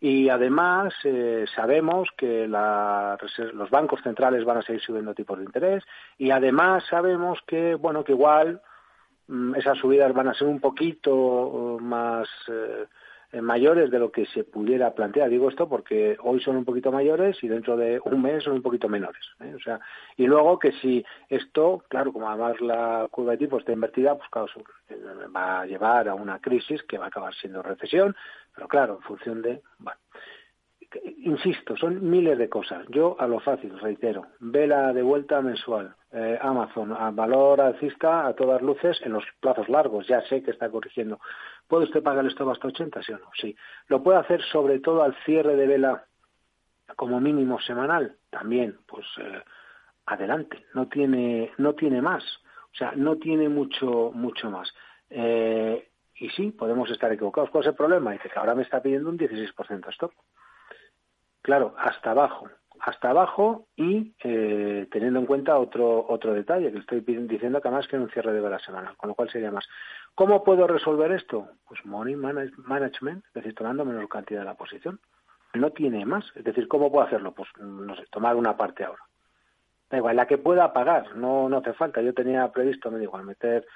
B: y además eh, sabemos que los bancos centrales van a seguir subiendo tipos de interés, y además sabemos que, bueno, que igual mm, esas subidas van a ser un poquito más... Eh, eh, mayores de lo que se pudiera plantear. Digo esto porque hoy son un poquito mayores y dentro de un mes son un poquito menores. ¿eh? O sea, y luego que si esto, claro, como además la curva de tipo está invertida, pues claro, eh, va a llevar a una crisis que va a acabar siendo recesión, pero claro, en función de, bueno, insisto, son miles de cosas. Yo a lo fácil, reitero, vela de vuelta mensual, eh, Amazon a valor alcista a todas luces en los plazos largos, ya sé que está corrigiendo. ¿Puede usted pagar esto hasta 80, sí o no? Sí. ¿Lo puede hacer sobre todo al cierre de vela como mínimo semanal? También, pues eh, adelante, no tiene, no tiene más. O sea, no tiene mucho, mucho más. Eh, y sí, podemos estar equivocados. ¿Cuál es el problema? Dice que ahora me está pidiendo un 16% stop. Claro, hasta abajo, hasta abajo y eh, teniendo en cuenta otro otro detalle que estoy diciendo que además que un cierre de la semana, con lo cual sería más. ¿Cómo puedo resolver esto? Pues money management, es decir, tomando menor cantidad de la posición. No tiene más. Es decir, ¿cómo puedo hacerlo? Pues no sé, tomar una parte ahora. Da igual, la que pueda pagar, no, no hace falta. Yo tenía previsto, me da igual, meter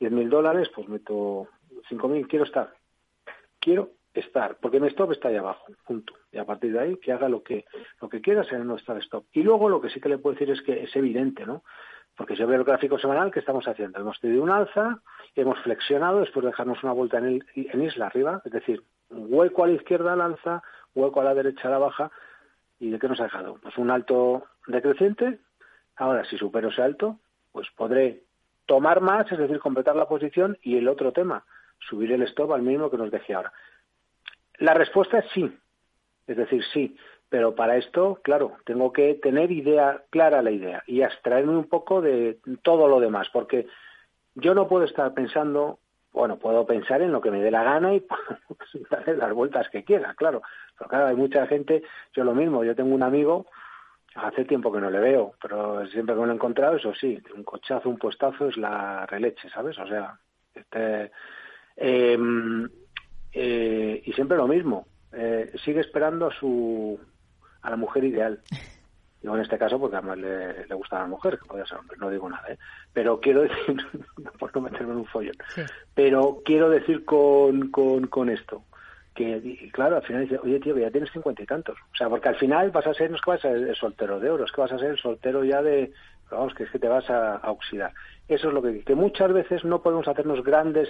B: 10.000 dólares, pues meto 5.000, quiero estar. Quiero estar, porque mi stop está ahí abajo, punto. Y a partir de ahí, que haga lo que, lo que quiera en no estar stop. Y luego lo que sí que le puedo decir es que es evidente, ¿no? Porque si yo veo el gráfico semanal, ¿qué estamos haciendo? Hemos tenido un alza, hemos flexionado después de dejarnos una vuelta en, el, en isla arriba, es decir, hueco a la izquierda al alza, hueco a la derecha a la baja, ¿y de qué nos ha dejado? Pues un alto decreciente, ahora si supero ese alto, pues podré tomar más, es decir, completar la posición, y el otro tema, subir el stop al mínimo que nos deje ahora. La respuesta es sí, es decir, sí, pero para esto, claro, tengo que tener idea clara la idea y abstraerme un poco de todo lo demás, porque yo no puedo estar pensando, bueno, puedo pensar en lo que me dé la gana y darle las vueltas que quiera, claro, pero claro, hay mucha gente, yo lo mismo, yo tengo un amigo, hace tiempo que no le veo, pero siempre que me lo he encontrado, eso sí, un cochazo, un puestazo es la releche, ¿sabes? O sea, este... Eh, eh, y siempre lo mismo, eh, sigue esperando a su a la mujer ideal. Digo en este caso porque además le, le gusta a la mujer, que podía ser hombre, no digo nada, ¿eh? pero quiero decir, por no meterme en un follón, pero quiero decir con, con, con esto, que claro, al final dice, oye tío, ya tienes cincuenta y tantos. O sea, porque al final vas a ser, no es que vas a ser el soltero de oro, es que vas a ser el soltero ya de, vamos, que es que te vas a, a oxidar. Eso es lo que, que muchas veces no podemos hacernos grandes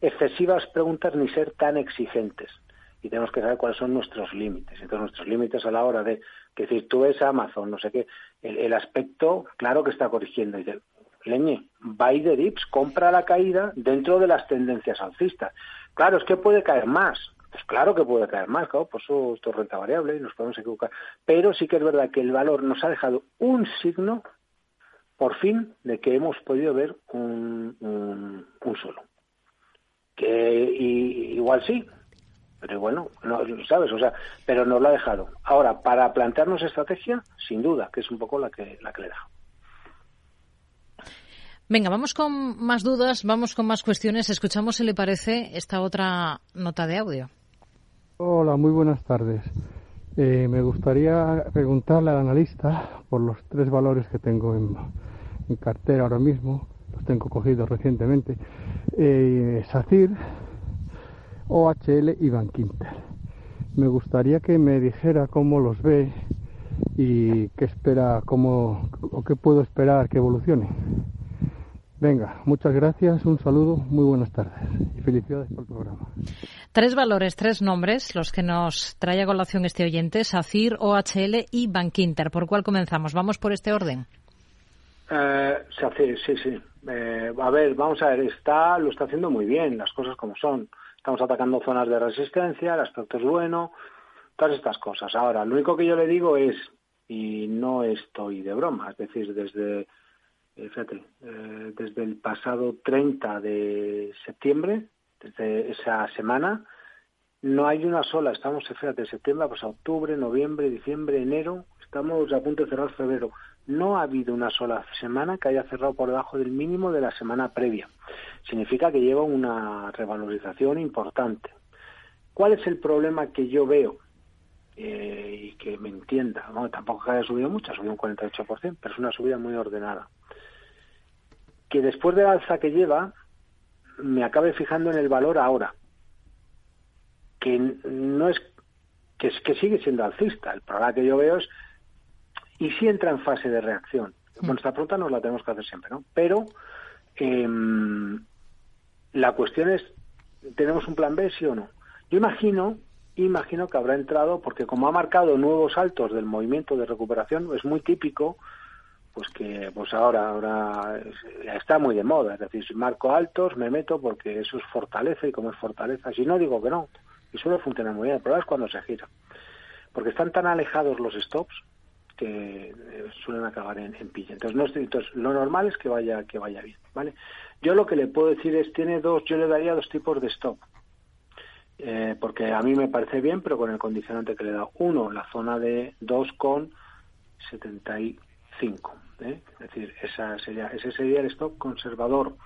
B: excesivas preguntas ni ser tan exigentes. y tenemos que saber cuáles son nuestros límites. Entonces, nuestros límites a la hora de, que decir, tú ves Amazon, no sé qué, el, aspecto, claro que está corrigiendo. Y dice, leñe, buy the dips, compra la caída dentro de las tendencias alcistas. Claro, es que puede caer más. Pues claro que puede caer más, claro, por eso esto es renta variable y nos podemos equivocar. Pero sí que es verdad que el valor nos ha dejado un signo, por fin, de que hemos podido ver un, un, solo. Que igual sí, pero bueno, no, ¿sabes? O sea, pero nos lo ha dejado. Ahora, para plantearnos estrategia, sin duda, que es un poco la que, la que le da.
A: Venga, vamos con más dudas, vamos con más cuestiones. Escuchamos si le parece esta otra nota de audio.
L: Hola, muy buenas tardes. Eh, me gustaría preguntarle al analista por los tres valores que tengo en, en cartera ahora mismo. Los tengo cogidos recientemente. Eh, SACIR, OHL y Bankinter. Me gustaría que me dijera cómo los ve y qué espera, cómo o qué puedo esperar que evolucione. Venga, muchas gracias, un saludo, muy buenas tardes y felicidades por el programa.
A: Tres valores, tres nombres, los que nos trae a colación este oyente, SACIR, OHL y Bankinter. ¿Por cuál comenzamos? ¿Vamos por este orden?
B: Eh, SACIR, sí, sí. Eh, a ver, vamos a ver, está, lo está haciendo muy bien, las cosas como son. Estamos atacando zonas de resistencia, el aspecto es bueno, todas estas cosas. Ahora, lo único que yo le digo es, y no estoy de broma, es decir, desde, eh, fíjate, eh, desde el pasado 30 de septiembre, desde esa semana, no hay una sola, estamos, fíjate, septiembre, pues octubre, noviembre, diciembre, enero, estamos a punto de cerrar febrero. No ha habido una sola semana que haya cerrado por debajo del mínimo de la semana previa. Significa que lleva una revalorización importante. ¿Cuál es el problema que yo veo? Eh, y que me entienda. Tampoco haya subido mucho, ha subido un 48%, pero es una subida muy ordenada. Que después de la alza que lleva, me acabe fijando en el valor ahora. Que no es que, es, que sigue siendo alcista. El problema que yo veo es y si entra en fase de reacción. Bueno, esta pregunta nos la tenemos que hacer siempre, ¿no? Pero em, la cuestión es, ¿tenemos un plan B, sí o no? Yo imagino, imagino que habrá entrado, porque como ha marcado nuevos saltos del movimiento de recuperación, es muy típico, pues que pues ahora, ahora está muy de moda, es decir, si marco altos, me meto porque eso es fortaleza y como es fortaleza, si no digo que no, y suele funcionar muy bien, el problema es cuando se gira, porque están tan alejados los stops que eh, suelen acabar en, en pilla. Entonces, no, entonces, lo normal es que vaya, que vaya bien, ¿vale? Yo lo que le puedo decir es, tiene dos, yo le daría dos tipos de stop. Eh, porque a mí me parece bien, pero con el condicionante que le da. Uno, la zona de 2,75. ¿eh? Es decir, esa sería, ese sería el stop conservador.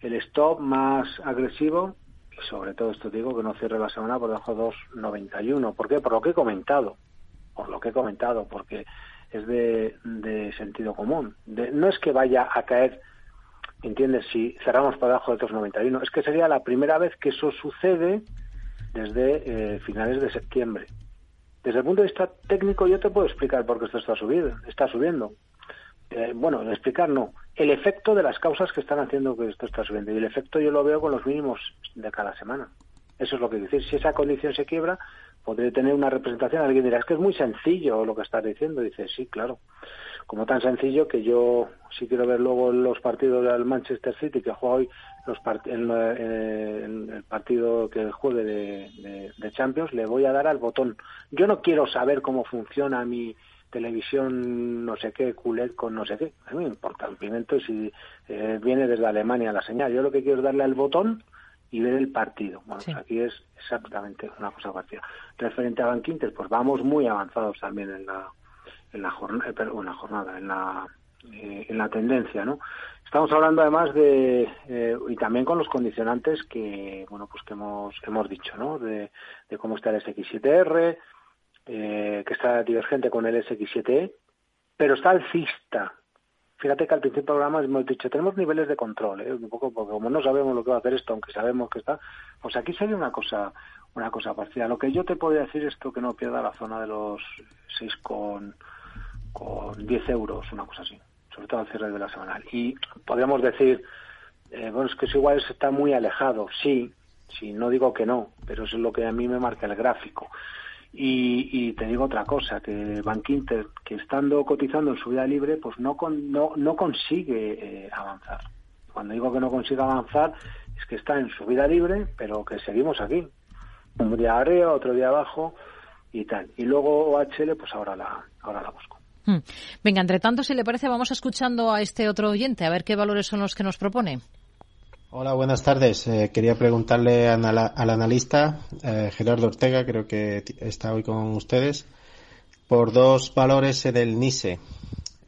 B: El stop más agresivo, y sobre todo esto digo que no cierre la semana por debajo de 2,91. ¿Por qué? Por lo que he comentado. Por lo que he comentado, porque es de, sentido común. no es que vaya a caer, ¿entiendes? Si cerramos para abajo de 2,91, es que sería la primera vez que eso sucede desde eh, finales de septiembre. Desde el punto de vista técnico yo te puedo explicar por qué esto está subiendo. Está subiendo. Eh, bueno, explicar no. El efecto de las causas que están haciendo que esto está subiendo. Y el efecto yo lo veo con los mínimos de cada semana. Eso es lo que decir. Si esa condición se quiebra, podría tener una representación. Alguien dirá, es que es muy sencillo lo que estás diciendo. Dice, sí, claro. Como tan sencillo que yo, si quiero ver luego los partidos del Manchester City, que juega hoy los el, el, partido que juegue de, de, Champions, le voy a dar al botón. Yo no quiero saber cómo funciona mi televisión no sé qué, culet con no sé qué. A mí me importa el pimiento si eh, viene desde Alemania la señal. Yo lo que quiero es darle al botón y ver el partido. Bueno, pues aquí es exactamente una cosa parecida. Referente a Bankinter, pues vamos muy avanzados también en la en la jornada, eh, una jornada, en la eh, en la tendencia, ¿no? Estamos hablando además de eh, y también con los condicionantes que bueno pues que hemos hemos dicho, ¿no? De, de cómo está el SX7R, que está divergente con el SX7E, pero está alcista Fíjate que al principio del programa hemos dicho, tenemos niveles de control, ¿eh? un poco porque como no sabemos lo que va a hacer esto, aunque sabemos que está, pues aquí sería una cosa una cosa parecida. Lo que yo te podría decir es que no pierda la zona de los 6 con, con 10 euros, una cosa así, sobre todo al cierre de la semanal. Y podríamos decir, eh, bueno, es que eso igual está muy alejado, sí, Si no digo que no, pero eso es lo que a mí me marca el gráfico. Y, te digo otra cosa, que Bank Inter, que estando cotizando en subida libre, pues no, no, no consigue eh, avanzar. Cuando digo que no consigue avanzar, es que está en subida libre, pero que seguimos aquí. Un día arriba, otro día abajo y tal. Y luego OHL, pues ahora la, ahora la busco.
A: Hmm. Venga, entre tanto, si le parece, vamos escuchando a este otro oyente, a ver qué valores son los que nos propone.
M: Hola, buenas tardes. Eh, quería preguntarle al, analista eh, Gerardo Ortega, creo que está hoy con ustedes, por dos valores del NISE.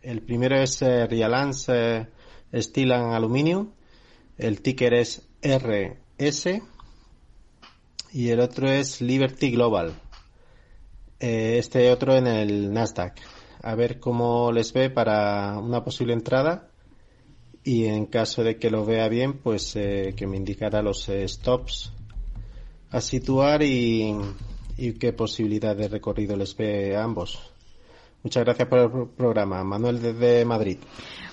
M: El primero es eh, Rialance Steel and Aluminio, el ticker es RS y el otro es Liberty Global. este otro en el Nasdaq. A ver cómo les ve para una posible entrada y en caso de que lo vea bien, pues eh, que me indicara los eh, stops a situar y, qué posibilidad de recorrido les ve a ambos. Muchas gracias por el programa. Manuel desde Madrid.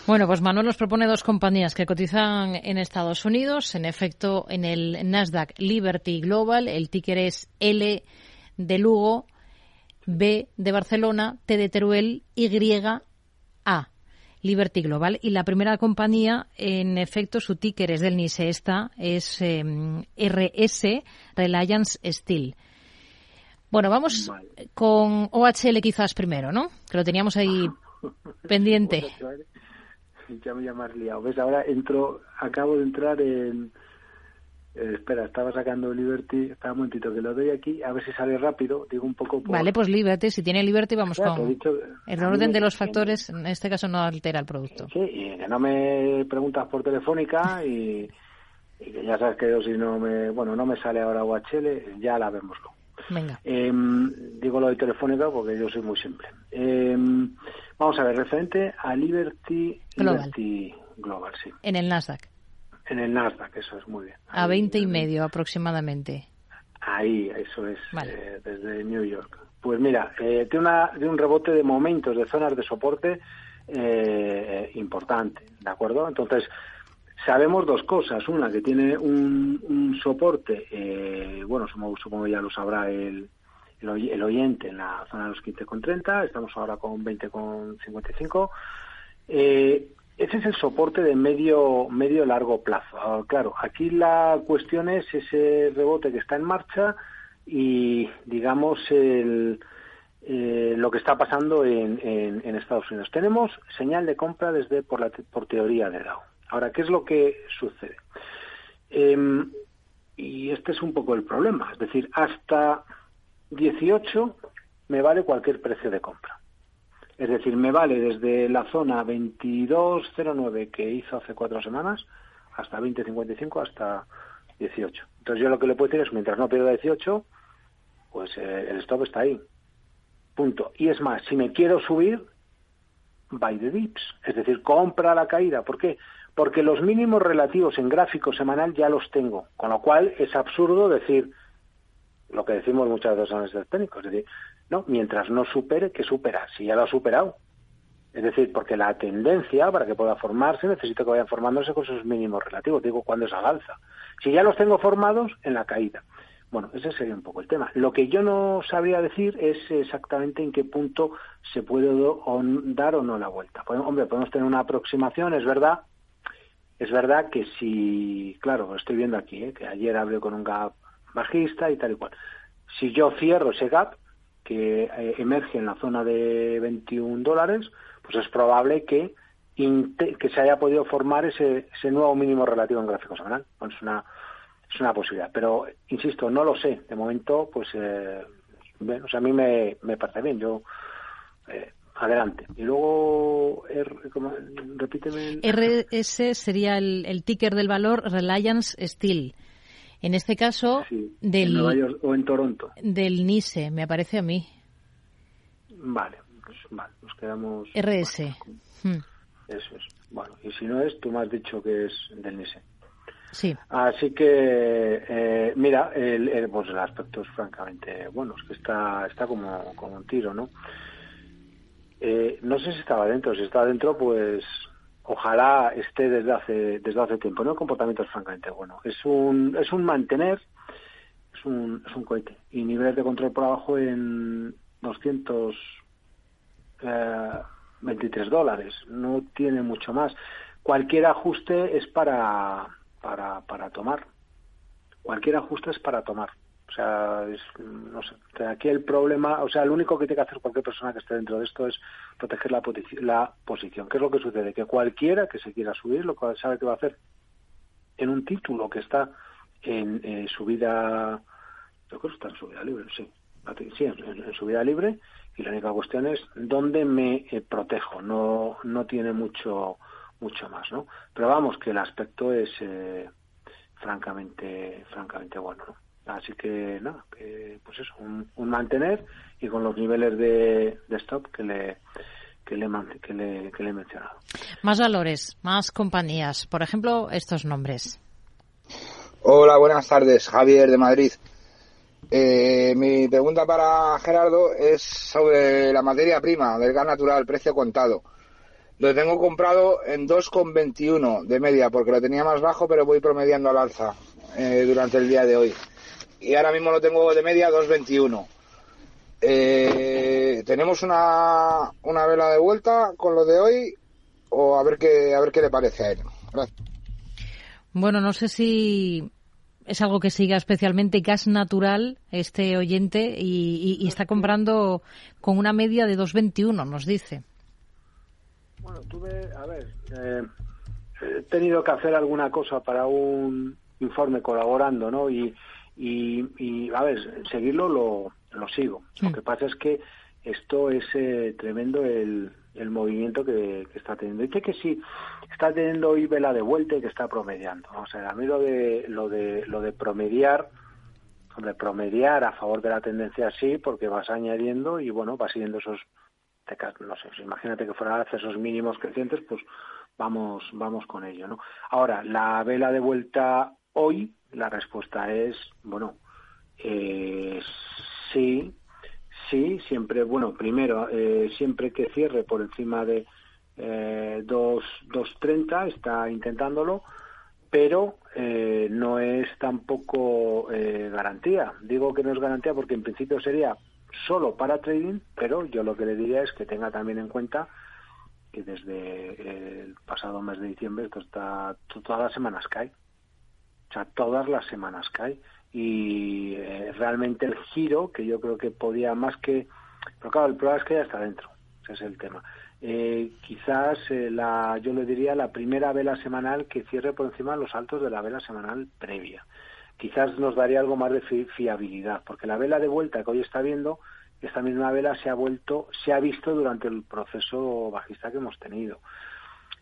A: Bueno, pues Manuel nos propone dos compañías que cotizan en Estados Unidos. En efecto, en el Nasdaq Liberty Global, el ticker es L de Lugo, B de Barcelona, T de Teruel, Y, A. Liberty Global. Y la primera compañía, en efecto, su ticker es del NISE. Esta es em, RS, Reliance Steel. Bueno, vamos con OHL quizás primero, ¿no? Que lo teníamos ahí pendiente.
B: Ya me llamas liado. ¿Ves? Ahora entro, acabo de entrar en eh, espera, estaba sacando Liberty, estaba un momentito que lo doy aquí, a ver si sale rápido, digo un poco...
A: Vale, pues Liberty, si tiene Liberty vamos con... el orden de los factores, en este caso no altera el producto.
B: Sí, y que no me preguntas por telefónica y, que ya sabes que yo si no me... Bueno, no me sale ahora UHL, ya la vemos.
A: Venga.
B: Em, digo lo de telefónica porque yo soy muy simple. Em, vamos a ver, referente a Liberty
A: Global.
B: Liberty Global, sí.
A: En el Nasdaq.
B: En el Nasdaq, eso es muy bien.
A: a 20 y medio aproximadamente.
B: Ahí, eso es, eh, desde New York. Pues mira, eh, tiene, una, de un rebote de momentos, de zonas de soporte eh, importante, ¿de acuerdo? Entonces, sabemos dos cosas. Una, que tiene un, soporte, eh, bueno, supongo, supongo, ya lo sabrá el, el, oyente en la zona de los 15,30, estamos ahora con 20,55. Eh, ese es el soporte de medio medio largo plazo. Ah, claro, aquí la cuestión es ese rebote que está en marcha y digamos el, eh, lo que está pasando en, en, Estados Unidos. Tenemos señal de compra desde por, la, por teoría de Dow. Ahora, ¿qué es lo que sucede? Em, y este es un poco el problema. Es decir, hasta 18 me vale cualquier precio de compra. Es decir, me vale desde la zona 2209 que hizo hace cuatro semanas hasta 2055 hasta 18. Entonces yo lo que le puedo decir es, mientras no pierda 18, pues eh, el stop está ahí. Punto. Y es más, si me quiero subir, buy the dips. Es decir, compra la caída. ¿Por qué? Porque los mínimos relativos en gráfico semanal ya los tengo. Con lo cual es absurdo decir lo que decimos muchas veces en los técnicos. Es decir, no, mientras no supere, que supera? Si ya lo ha superado. Es decir, porque la tendencia para que pueda formarse necesito que vayan formándose con sus mínimos relativos. Digo, cuando es al alza. Si ya los tengo formados, en la caída. Bueno, ese sería un poco el tema. Lo que yo no sabría decir es exactamente en qué punto se puede dar o no la vuelta. Pues, hombre, podemos tener una aproximación, es verdad. Es verdad que si, claro, estoy viendo aquí, ¿eh? que ayer abrió con un gap bajista y tal y cual. Si yo cierro ese gap, que eh, emerge en la zona de 21 dólares, pues es probable que, que se haya podido formar ese, ese nuevo mínimo relativo en gráfico semanal. es una, es una posibilidad. Pero, insisto, no lo sé. De momento, pues, eh, o sea, a mí me, me parece bien. Yo, eh, adelante. Y luego, repíteme.
A: RS sería el, el ticker del valor Reliance Steel. En este caso, del,
B: en Nueva York o en Toronto.
A: Del NISE, me aparece a mí.
B: Vale, pues, vale nos quedamos.
A: RS.
B: Hmm. Eso es. Bueno, y si no es, tú me has dicho que es del NISE.
A: Sí.
B: Así que, eh, mira, el, pues el aspecto es francamente bueno, es que está, está como, como un tiro, ¿no? Eh, no sé si estaba dentro, si estaba dentro, pues ojalá esté desde hace desde hace tiempo no el comportamiento es francamente bueno es un es un mantener es un, es un cohete. Y niveles de control por abajo en 223 eh, dólares. No tiene mucho más. Cualquier ajuste es para, para, para tomar. Cualquier ajuste es para tomar. O sea, no sé, aquí el problema, o sea, lo único que tiene que hacer cualquier persona que esté dentro de esto es proteger la, la posición. ¿Qué es lo que sucede? Que cualquiera que se quiera subir, lo que sabe que va a hacer en un título que está en eh, subida, yo creo que está en subida libre, sí, sí, en, subida libre, y la única cuestión es dónde me eh, protejo, no, no tiene mucho, mucho más, ¿no? Pero vamos, que el aspecto es eh, francamente, francamente bueno, ¿no? Así que nada, pues eso, un, mantener y con los niveles de, stop que le, que le, que, le, que le he mencionado.
A: Más valores, más compañías, por ejemplo, estos nombres.
N: Hola, buenas tardes, Javier de Madrid. Eh, mi pregunta para Gerardo es sobre la materia prima del gas natural, precio contado. Lo tengo comprado en 2,21 de media porque lo tenía más bajo, pero voy promediando al alza eh, durante el día de hoy y ahora mismo lo tengo de media 2.21. Eh, tenemos una, una vela de vuelta con lo de hoy o a ver qué a ver qué le parece a él. Gracias.
A: Bueno, no sé si es algo que siga especialmente gas natural este oyente y, está comprando con una media de 2.21, nos dice.
B: Bueno, tuve, a ver, eh, he tenido que hacer alguna cosa para un informe colaborando, ¿no? Y, y, a ver, seguirlo lo, lo sigo. Lo que pasa es que esto es eh, tremendo el, el movimiento que, está teniendo. Dice que sí, está teniendo hoy vela de vuelta y que está promediando. O sea, a mí lo de, lo de, lo de promediar, de promediar a favor de la tendencia sí, porque vas añadiendo y bueno, vas siguiendo esos, no sé, imagínate que fueran esos mínimos crecientes, pues vamos, vamos con ello, ¿no? Ahora, la vela de vuelta hoy la respuesta es, bueno, eh, sí, sí, siempre, bueno, primero, eh, siempre que cierre por encima de eh, 2.30 está intentándolo, pero eh, no es tampoco eh, garantía. Digo que no es garantía porque en principio sería solo para trading, pero yo lo que le diría es que tenga también en cuenta que desde el pasado mes de diciembre esto está todas las semanas cae sea, todas las semanas cae. Y eh, realmente el giro, que yo creo que podía más que... Pero claro, el problema es que ya está dentro, ese es el tema. Eh, quizás eh, la, yo le diría la primera vela semanal que cierre por encima de los altos de la vela semanal previa. Quizás nos daría algo más de fiabilidad, porque la vela de vuelta que hoy está viendo, esta misma vela se ha vuelto, se ha visto durante el proceso bajista que hemos tenido.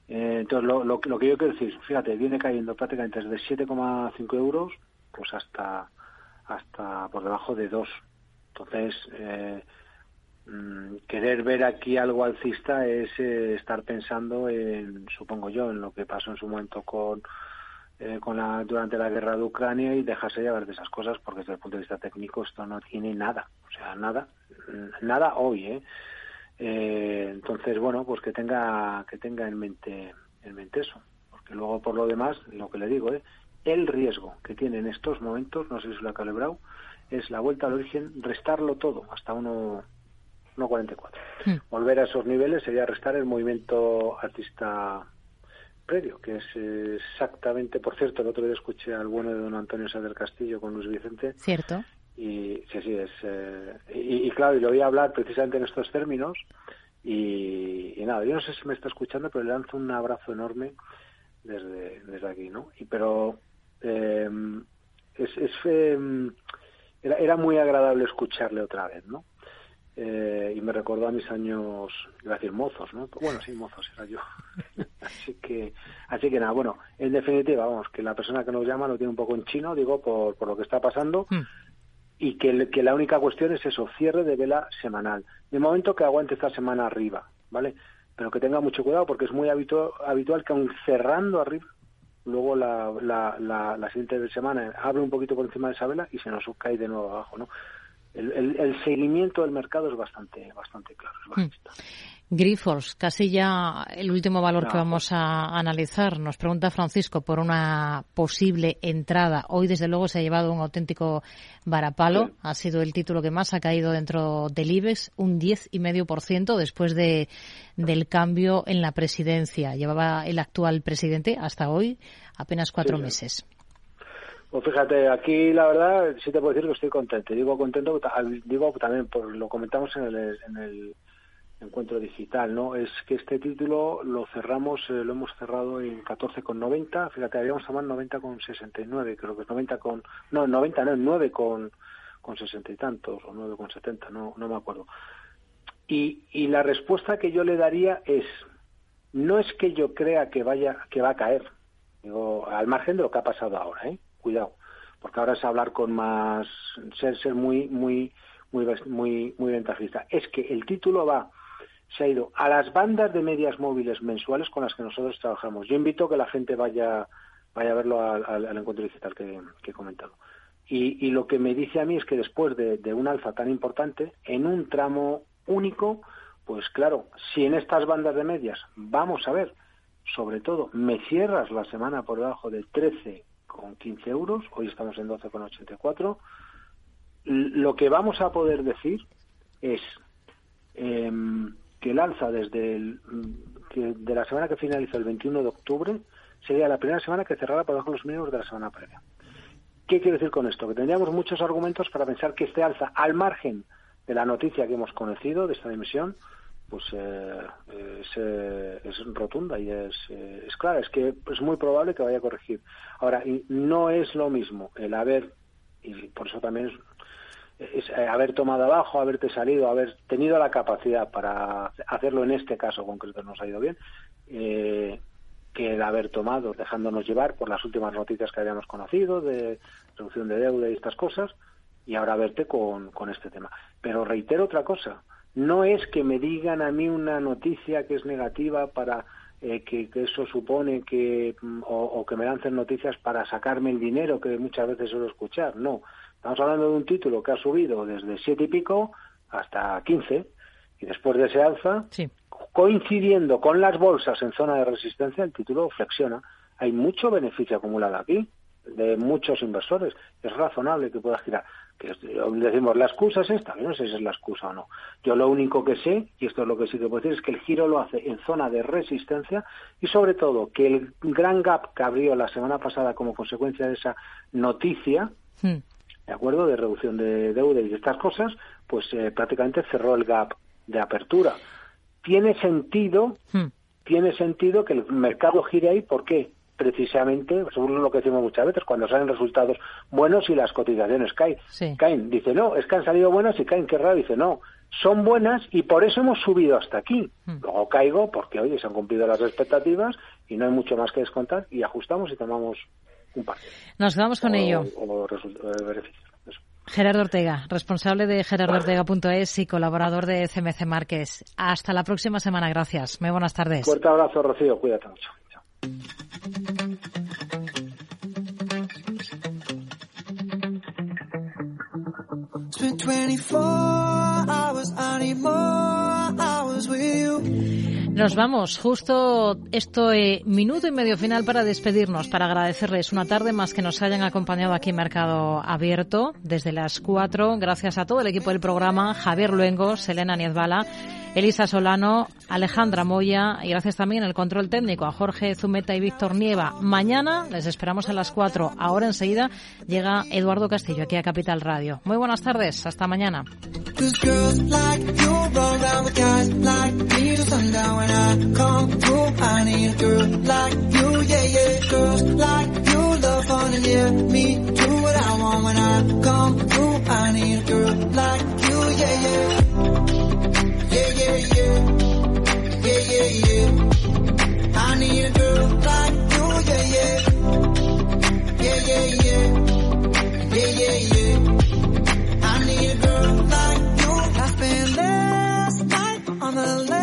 B: Eh, entonces, lo, lo, que yo quiero decir, fíjate, viene cayendo prácticamente desde 7,5 euros pues hasta, hasta por debajo de 2. Entonces, eh, mm, querer ver aquí algo alcista es eh, estar pensando en, supongo yo, en lo que pasó en su momento con, con la, durante la guerra de Ucrania y dejarse llevar de esas cosas porque desde el punto de vista técnico esto no tiene nada. O sea, nada, nada hoy, ¿eh? Eh, entonces, bueno, pues que tenga que tenga en mente en mente eso, porque luego por lo demás, lo que le digo, ¿eh? el riesgo que tiene en estos momentos, no sé si lo ha calibrado, es la vuelta al origen, restarlo todo hasta 1.44. Hmm. Volver a esos niveles sería restar el movimiento artista previo, que es exactamente, por cierto, el otro día escuché al bueno de don Antonio Sáder Castillo con Luis Vicente.
A: Cierto.
B: Y sí, sí, es. Eh, y, claro, y lo voy a hablar precisamente en estos términos. Y, nada, yo no sé si me está escuchando, pero le lanzo un abrazo enorme desde, desde aquí, ¿no? Y pero. Em, es, es em, era, era muy agradable escucharle otra vez, ¿no? Eh, y me recordó a mis años, iba a decir mozos, ¿no? Bueno, sí, mozos era yo. así que, así que nada, bueno, en definitiva, vamos, que la persona que nos llama lo tiene un poco en chino, digo, por, por lo que está pasando, mm y que, que, la única cuestión es eso, cierre de vela semanal. De momento que aguante esta semana arriba, ¿vale? Pero que tenga mucho cuidado porque es muy habitual, habitual que aun cerrando arriba, luego la, la, la, siguiente semana abre un poquito por encima de esa vela y se nos cae de nuevo abajo, ¿no? El, el, seguimiento del mercado es bastante bastante claro. Es
A: hmm. Grifols, casi ya el último valor que vamos a analizar. Nos pregunta Francisco por una posible entrada. Hoy, desde luego, se ha llevado un auténtico varapalo. Ha sido el título que más ha caído dentro del IBEX, un 10,5% después de, del cambio en la presidencia. Llevaba el actual presidente hasta hoy apenas cuatro meses.
B: Pues fíjate, aquí la verdad sí te puedo decir que estoy contento. Digo contento, digo también, por lo comentamos en el, en el encuentro digital, ¿no? Es que este título lo cerramos, eh, lo hemos cerrado en 14,90, fíjate, habíamos tomado 90,69, creo que es 90 con, no, 90 no, 9 con, con 60 y tantos, o 9 con 70, no, no me acuerdo. Y, y la respuesta que yo le daría es, no es que yo crea que vaya, que va a caer, digo, al margen de lo que ha pasado ahora, ¿eh? Cuidado, porque ahora es hablar con más, ser, ser muy, muy, muy, muy, muy ventajista. Es que el título va se ha ido a las bandas de medias móviles mensuales con las que nosotros trabajamos. Yo invito a que la gente vaya, vaya a verlo al, encuentro digital que, he comentado. Y, lo que me dice a mí es que después de, un alza tan importante, en un tramo único, pues claro, si en estas bandas de medias vamos a ver, sobre todo, me cierras la semana por debajo de 13 con 15 euros, hoy estamos en 12 con 84, lo que vamos a poder decir es eh, que el alza desde el, de la semana que finalizó el 21 de octubre sería la primera semana que cerrara por debajo de los mínimos de la semana previa. ¿Qué quiero decir con esto? Que tendríamos muchos argumentos para pensar que este alza, al margen de la noticia que hemos conocido de esta dimisión, pues eh, es, eh, es, rotunda y es, eh, es clara. Es que es muy probable que vaya a corregir. Ahora, no es lo mismo el haber, y por eso también es eh, haber tomado abajo, haberte salido, haber tenido la capacidad para hacerlo en este caso concreto nos ha ido bien, eh, que el haber tomado, dejándonos llevar por las últimas noticias que habíamos conocido de reducción de deuda y estas cosas, y ahora verte con, con este tema. Pero reitero otra cosa, no es que me digan a mí una noticia que es negativa para eh, que, eso supone que mm, o, o, que me lancen noticias para sacarme el dinero que muchas veces suelo escuchar. No, Estamos hablando de un título que ha subido desde siete y pico hasta 15 y después de ese alza, coincidiendo con las bolsas en zona de resistencia, el título flexiona. Hay mucho beneficio acumulado aquí de muchos inversores. Es razonable que pueda girar. Que decimos, la excusa es esta. Yo no sé si es la excusa o no. Yo lo único que sé, y esto es lo que sí que puedo decir, es que el giro lo hace en zona de resistencia y sobre todo que el gran gap que abrió la semana pasada como consecuencia de esa noticia, hmm. ¿De acuerdo?, de reducción de deuda y de estas cosas, pues eh, prácticamente cerró el gap de apertura. Tiene sentido, hmm. tiene sentido que el mercado gire ahí, ¿por qué? Precisamente, según lo que decimos muchas veces, cuando salen resultados buenos y las cotizaciones caen. caen. Dice, no, es que han salido buenas y caen, qué raro. Dice, no, son buenas y por eso hemos subido hasta aquí. Hmm. Luego caigo porque, oye, se han cumplido las expectativas y no hay mucho más que descontar y ajustamos y tomamos
A: nos quedamos con ello. Gerardo Ortega, responsable de gerardoortega.es y colaborador de CMC Márquez. Hasta la próxima semana, gracias. Muy buenas tardes.
B: Fuerte abrazo, Rocío. Cuídate mucho.
A: Nos vamos, justo esto minuto y medio final para despedirnos, para agradecerles una tarde más que nos hayan acompañado aquí en Mercado Abierto desde las cuatro. Gracias a todo el equipo del programa, Javier Luengo, Selena Niezbala, Elisa Solano, Alejandra Moya y gracias también al control técnico a Jorge Zumeta y Víctor Nieva. Mañana les esperamos a las cuatro. Ahora enseguida llega Eduardo Castillo aquí a Capital Radio. Muy buenas tardes, hasta mañana. when I come through. I need a girl like you, yeah, yeah. Girls like you love fun and yeah, me do what I want when I come through. I need a girl like you, yeah, yeah. Yeah, yeah, yeah. Yeah, yeah, yeah. I need a girl like you, yeah, yeah. Yeah, yeah, yeah. Yeah, yeah, yeah. I need a girl like you. I spent last night on the left.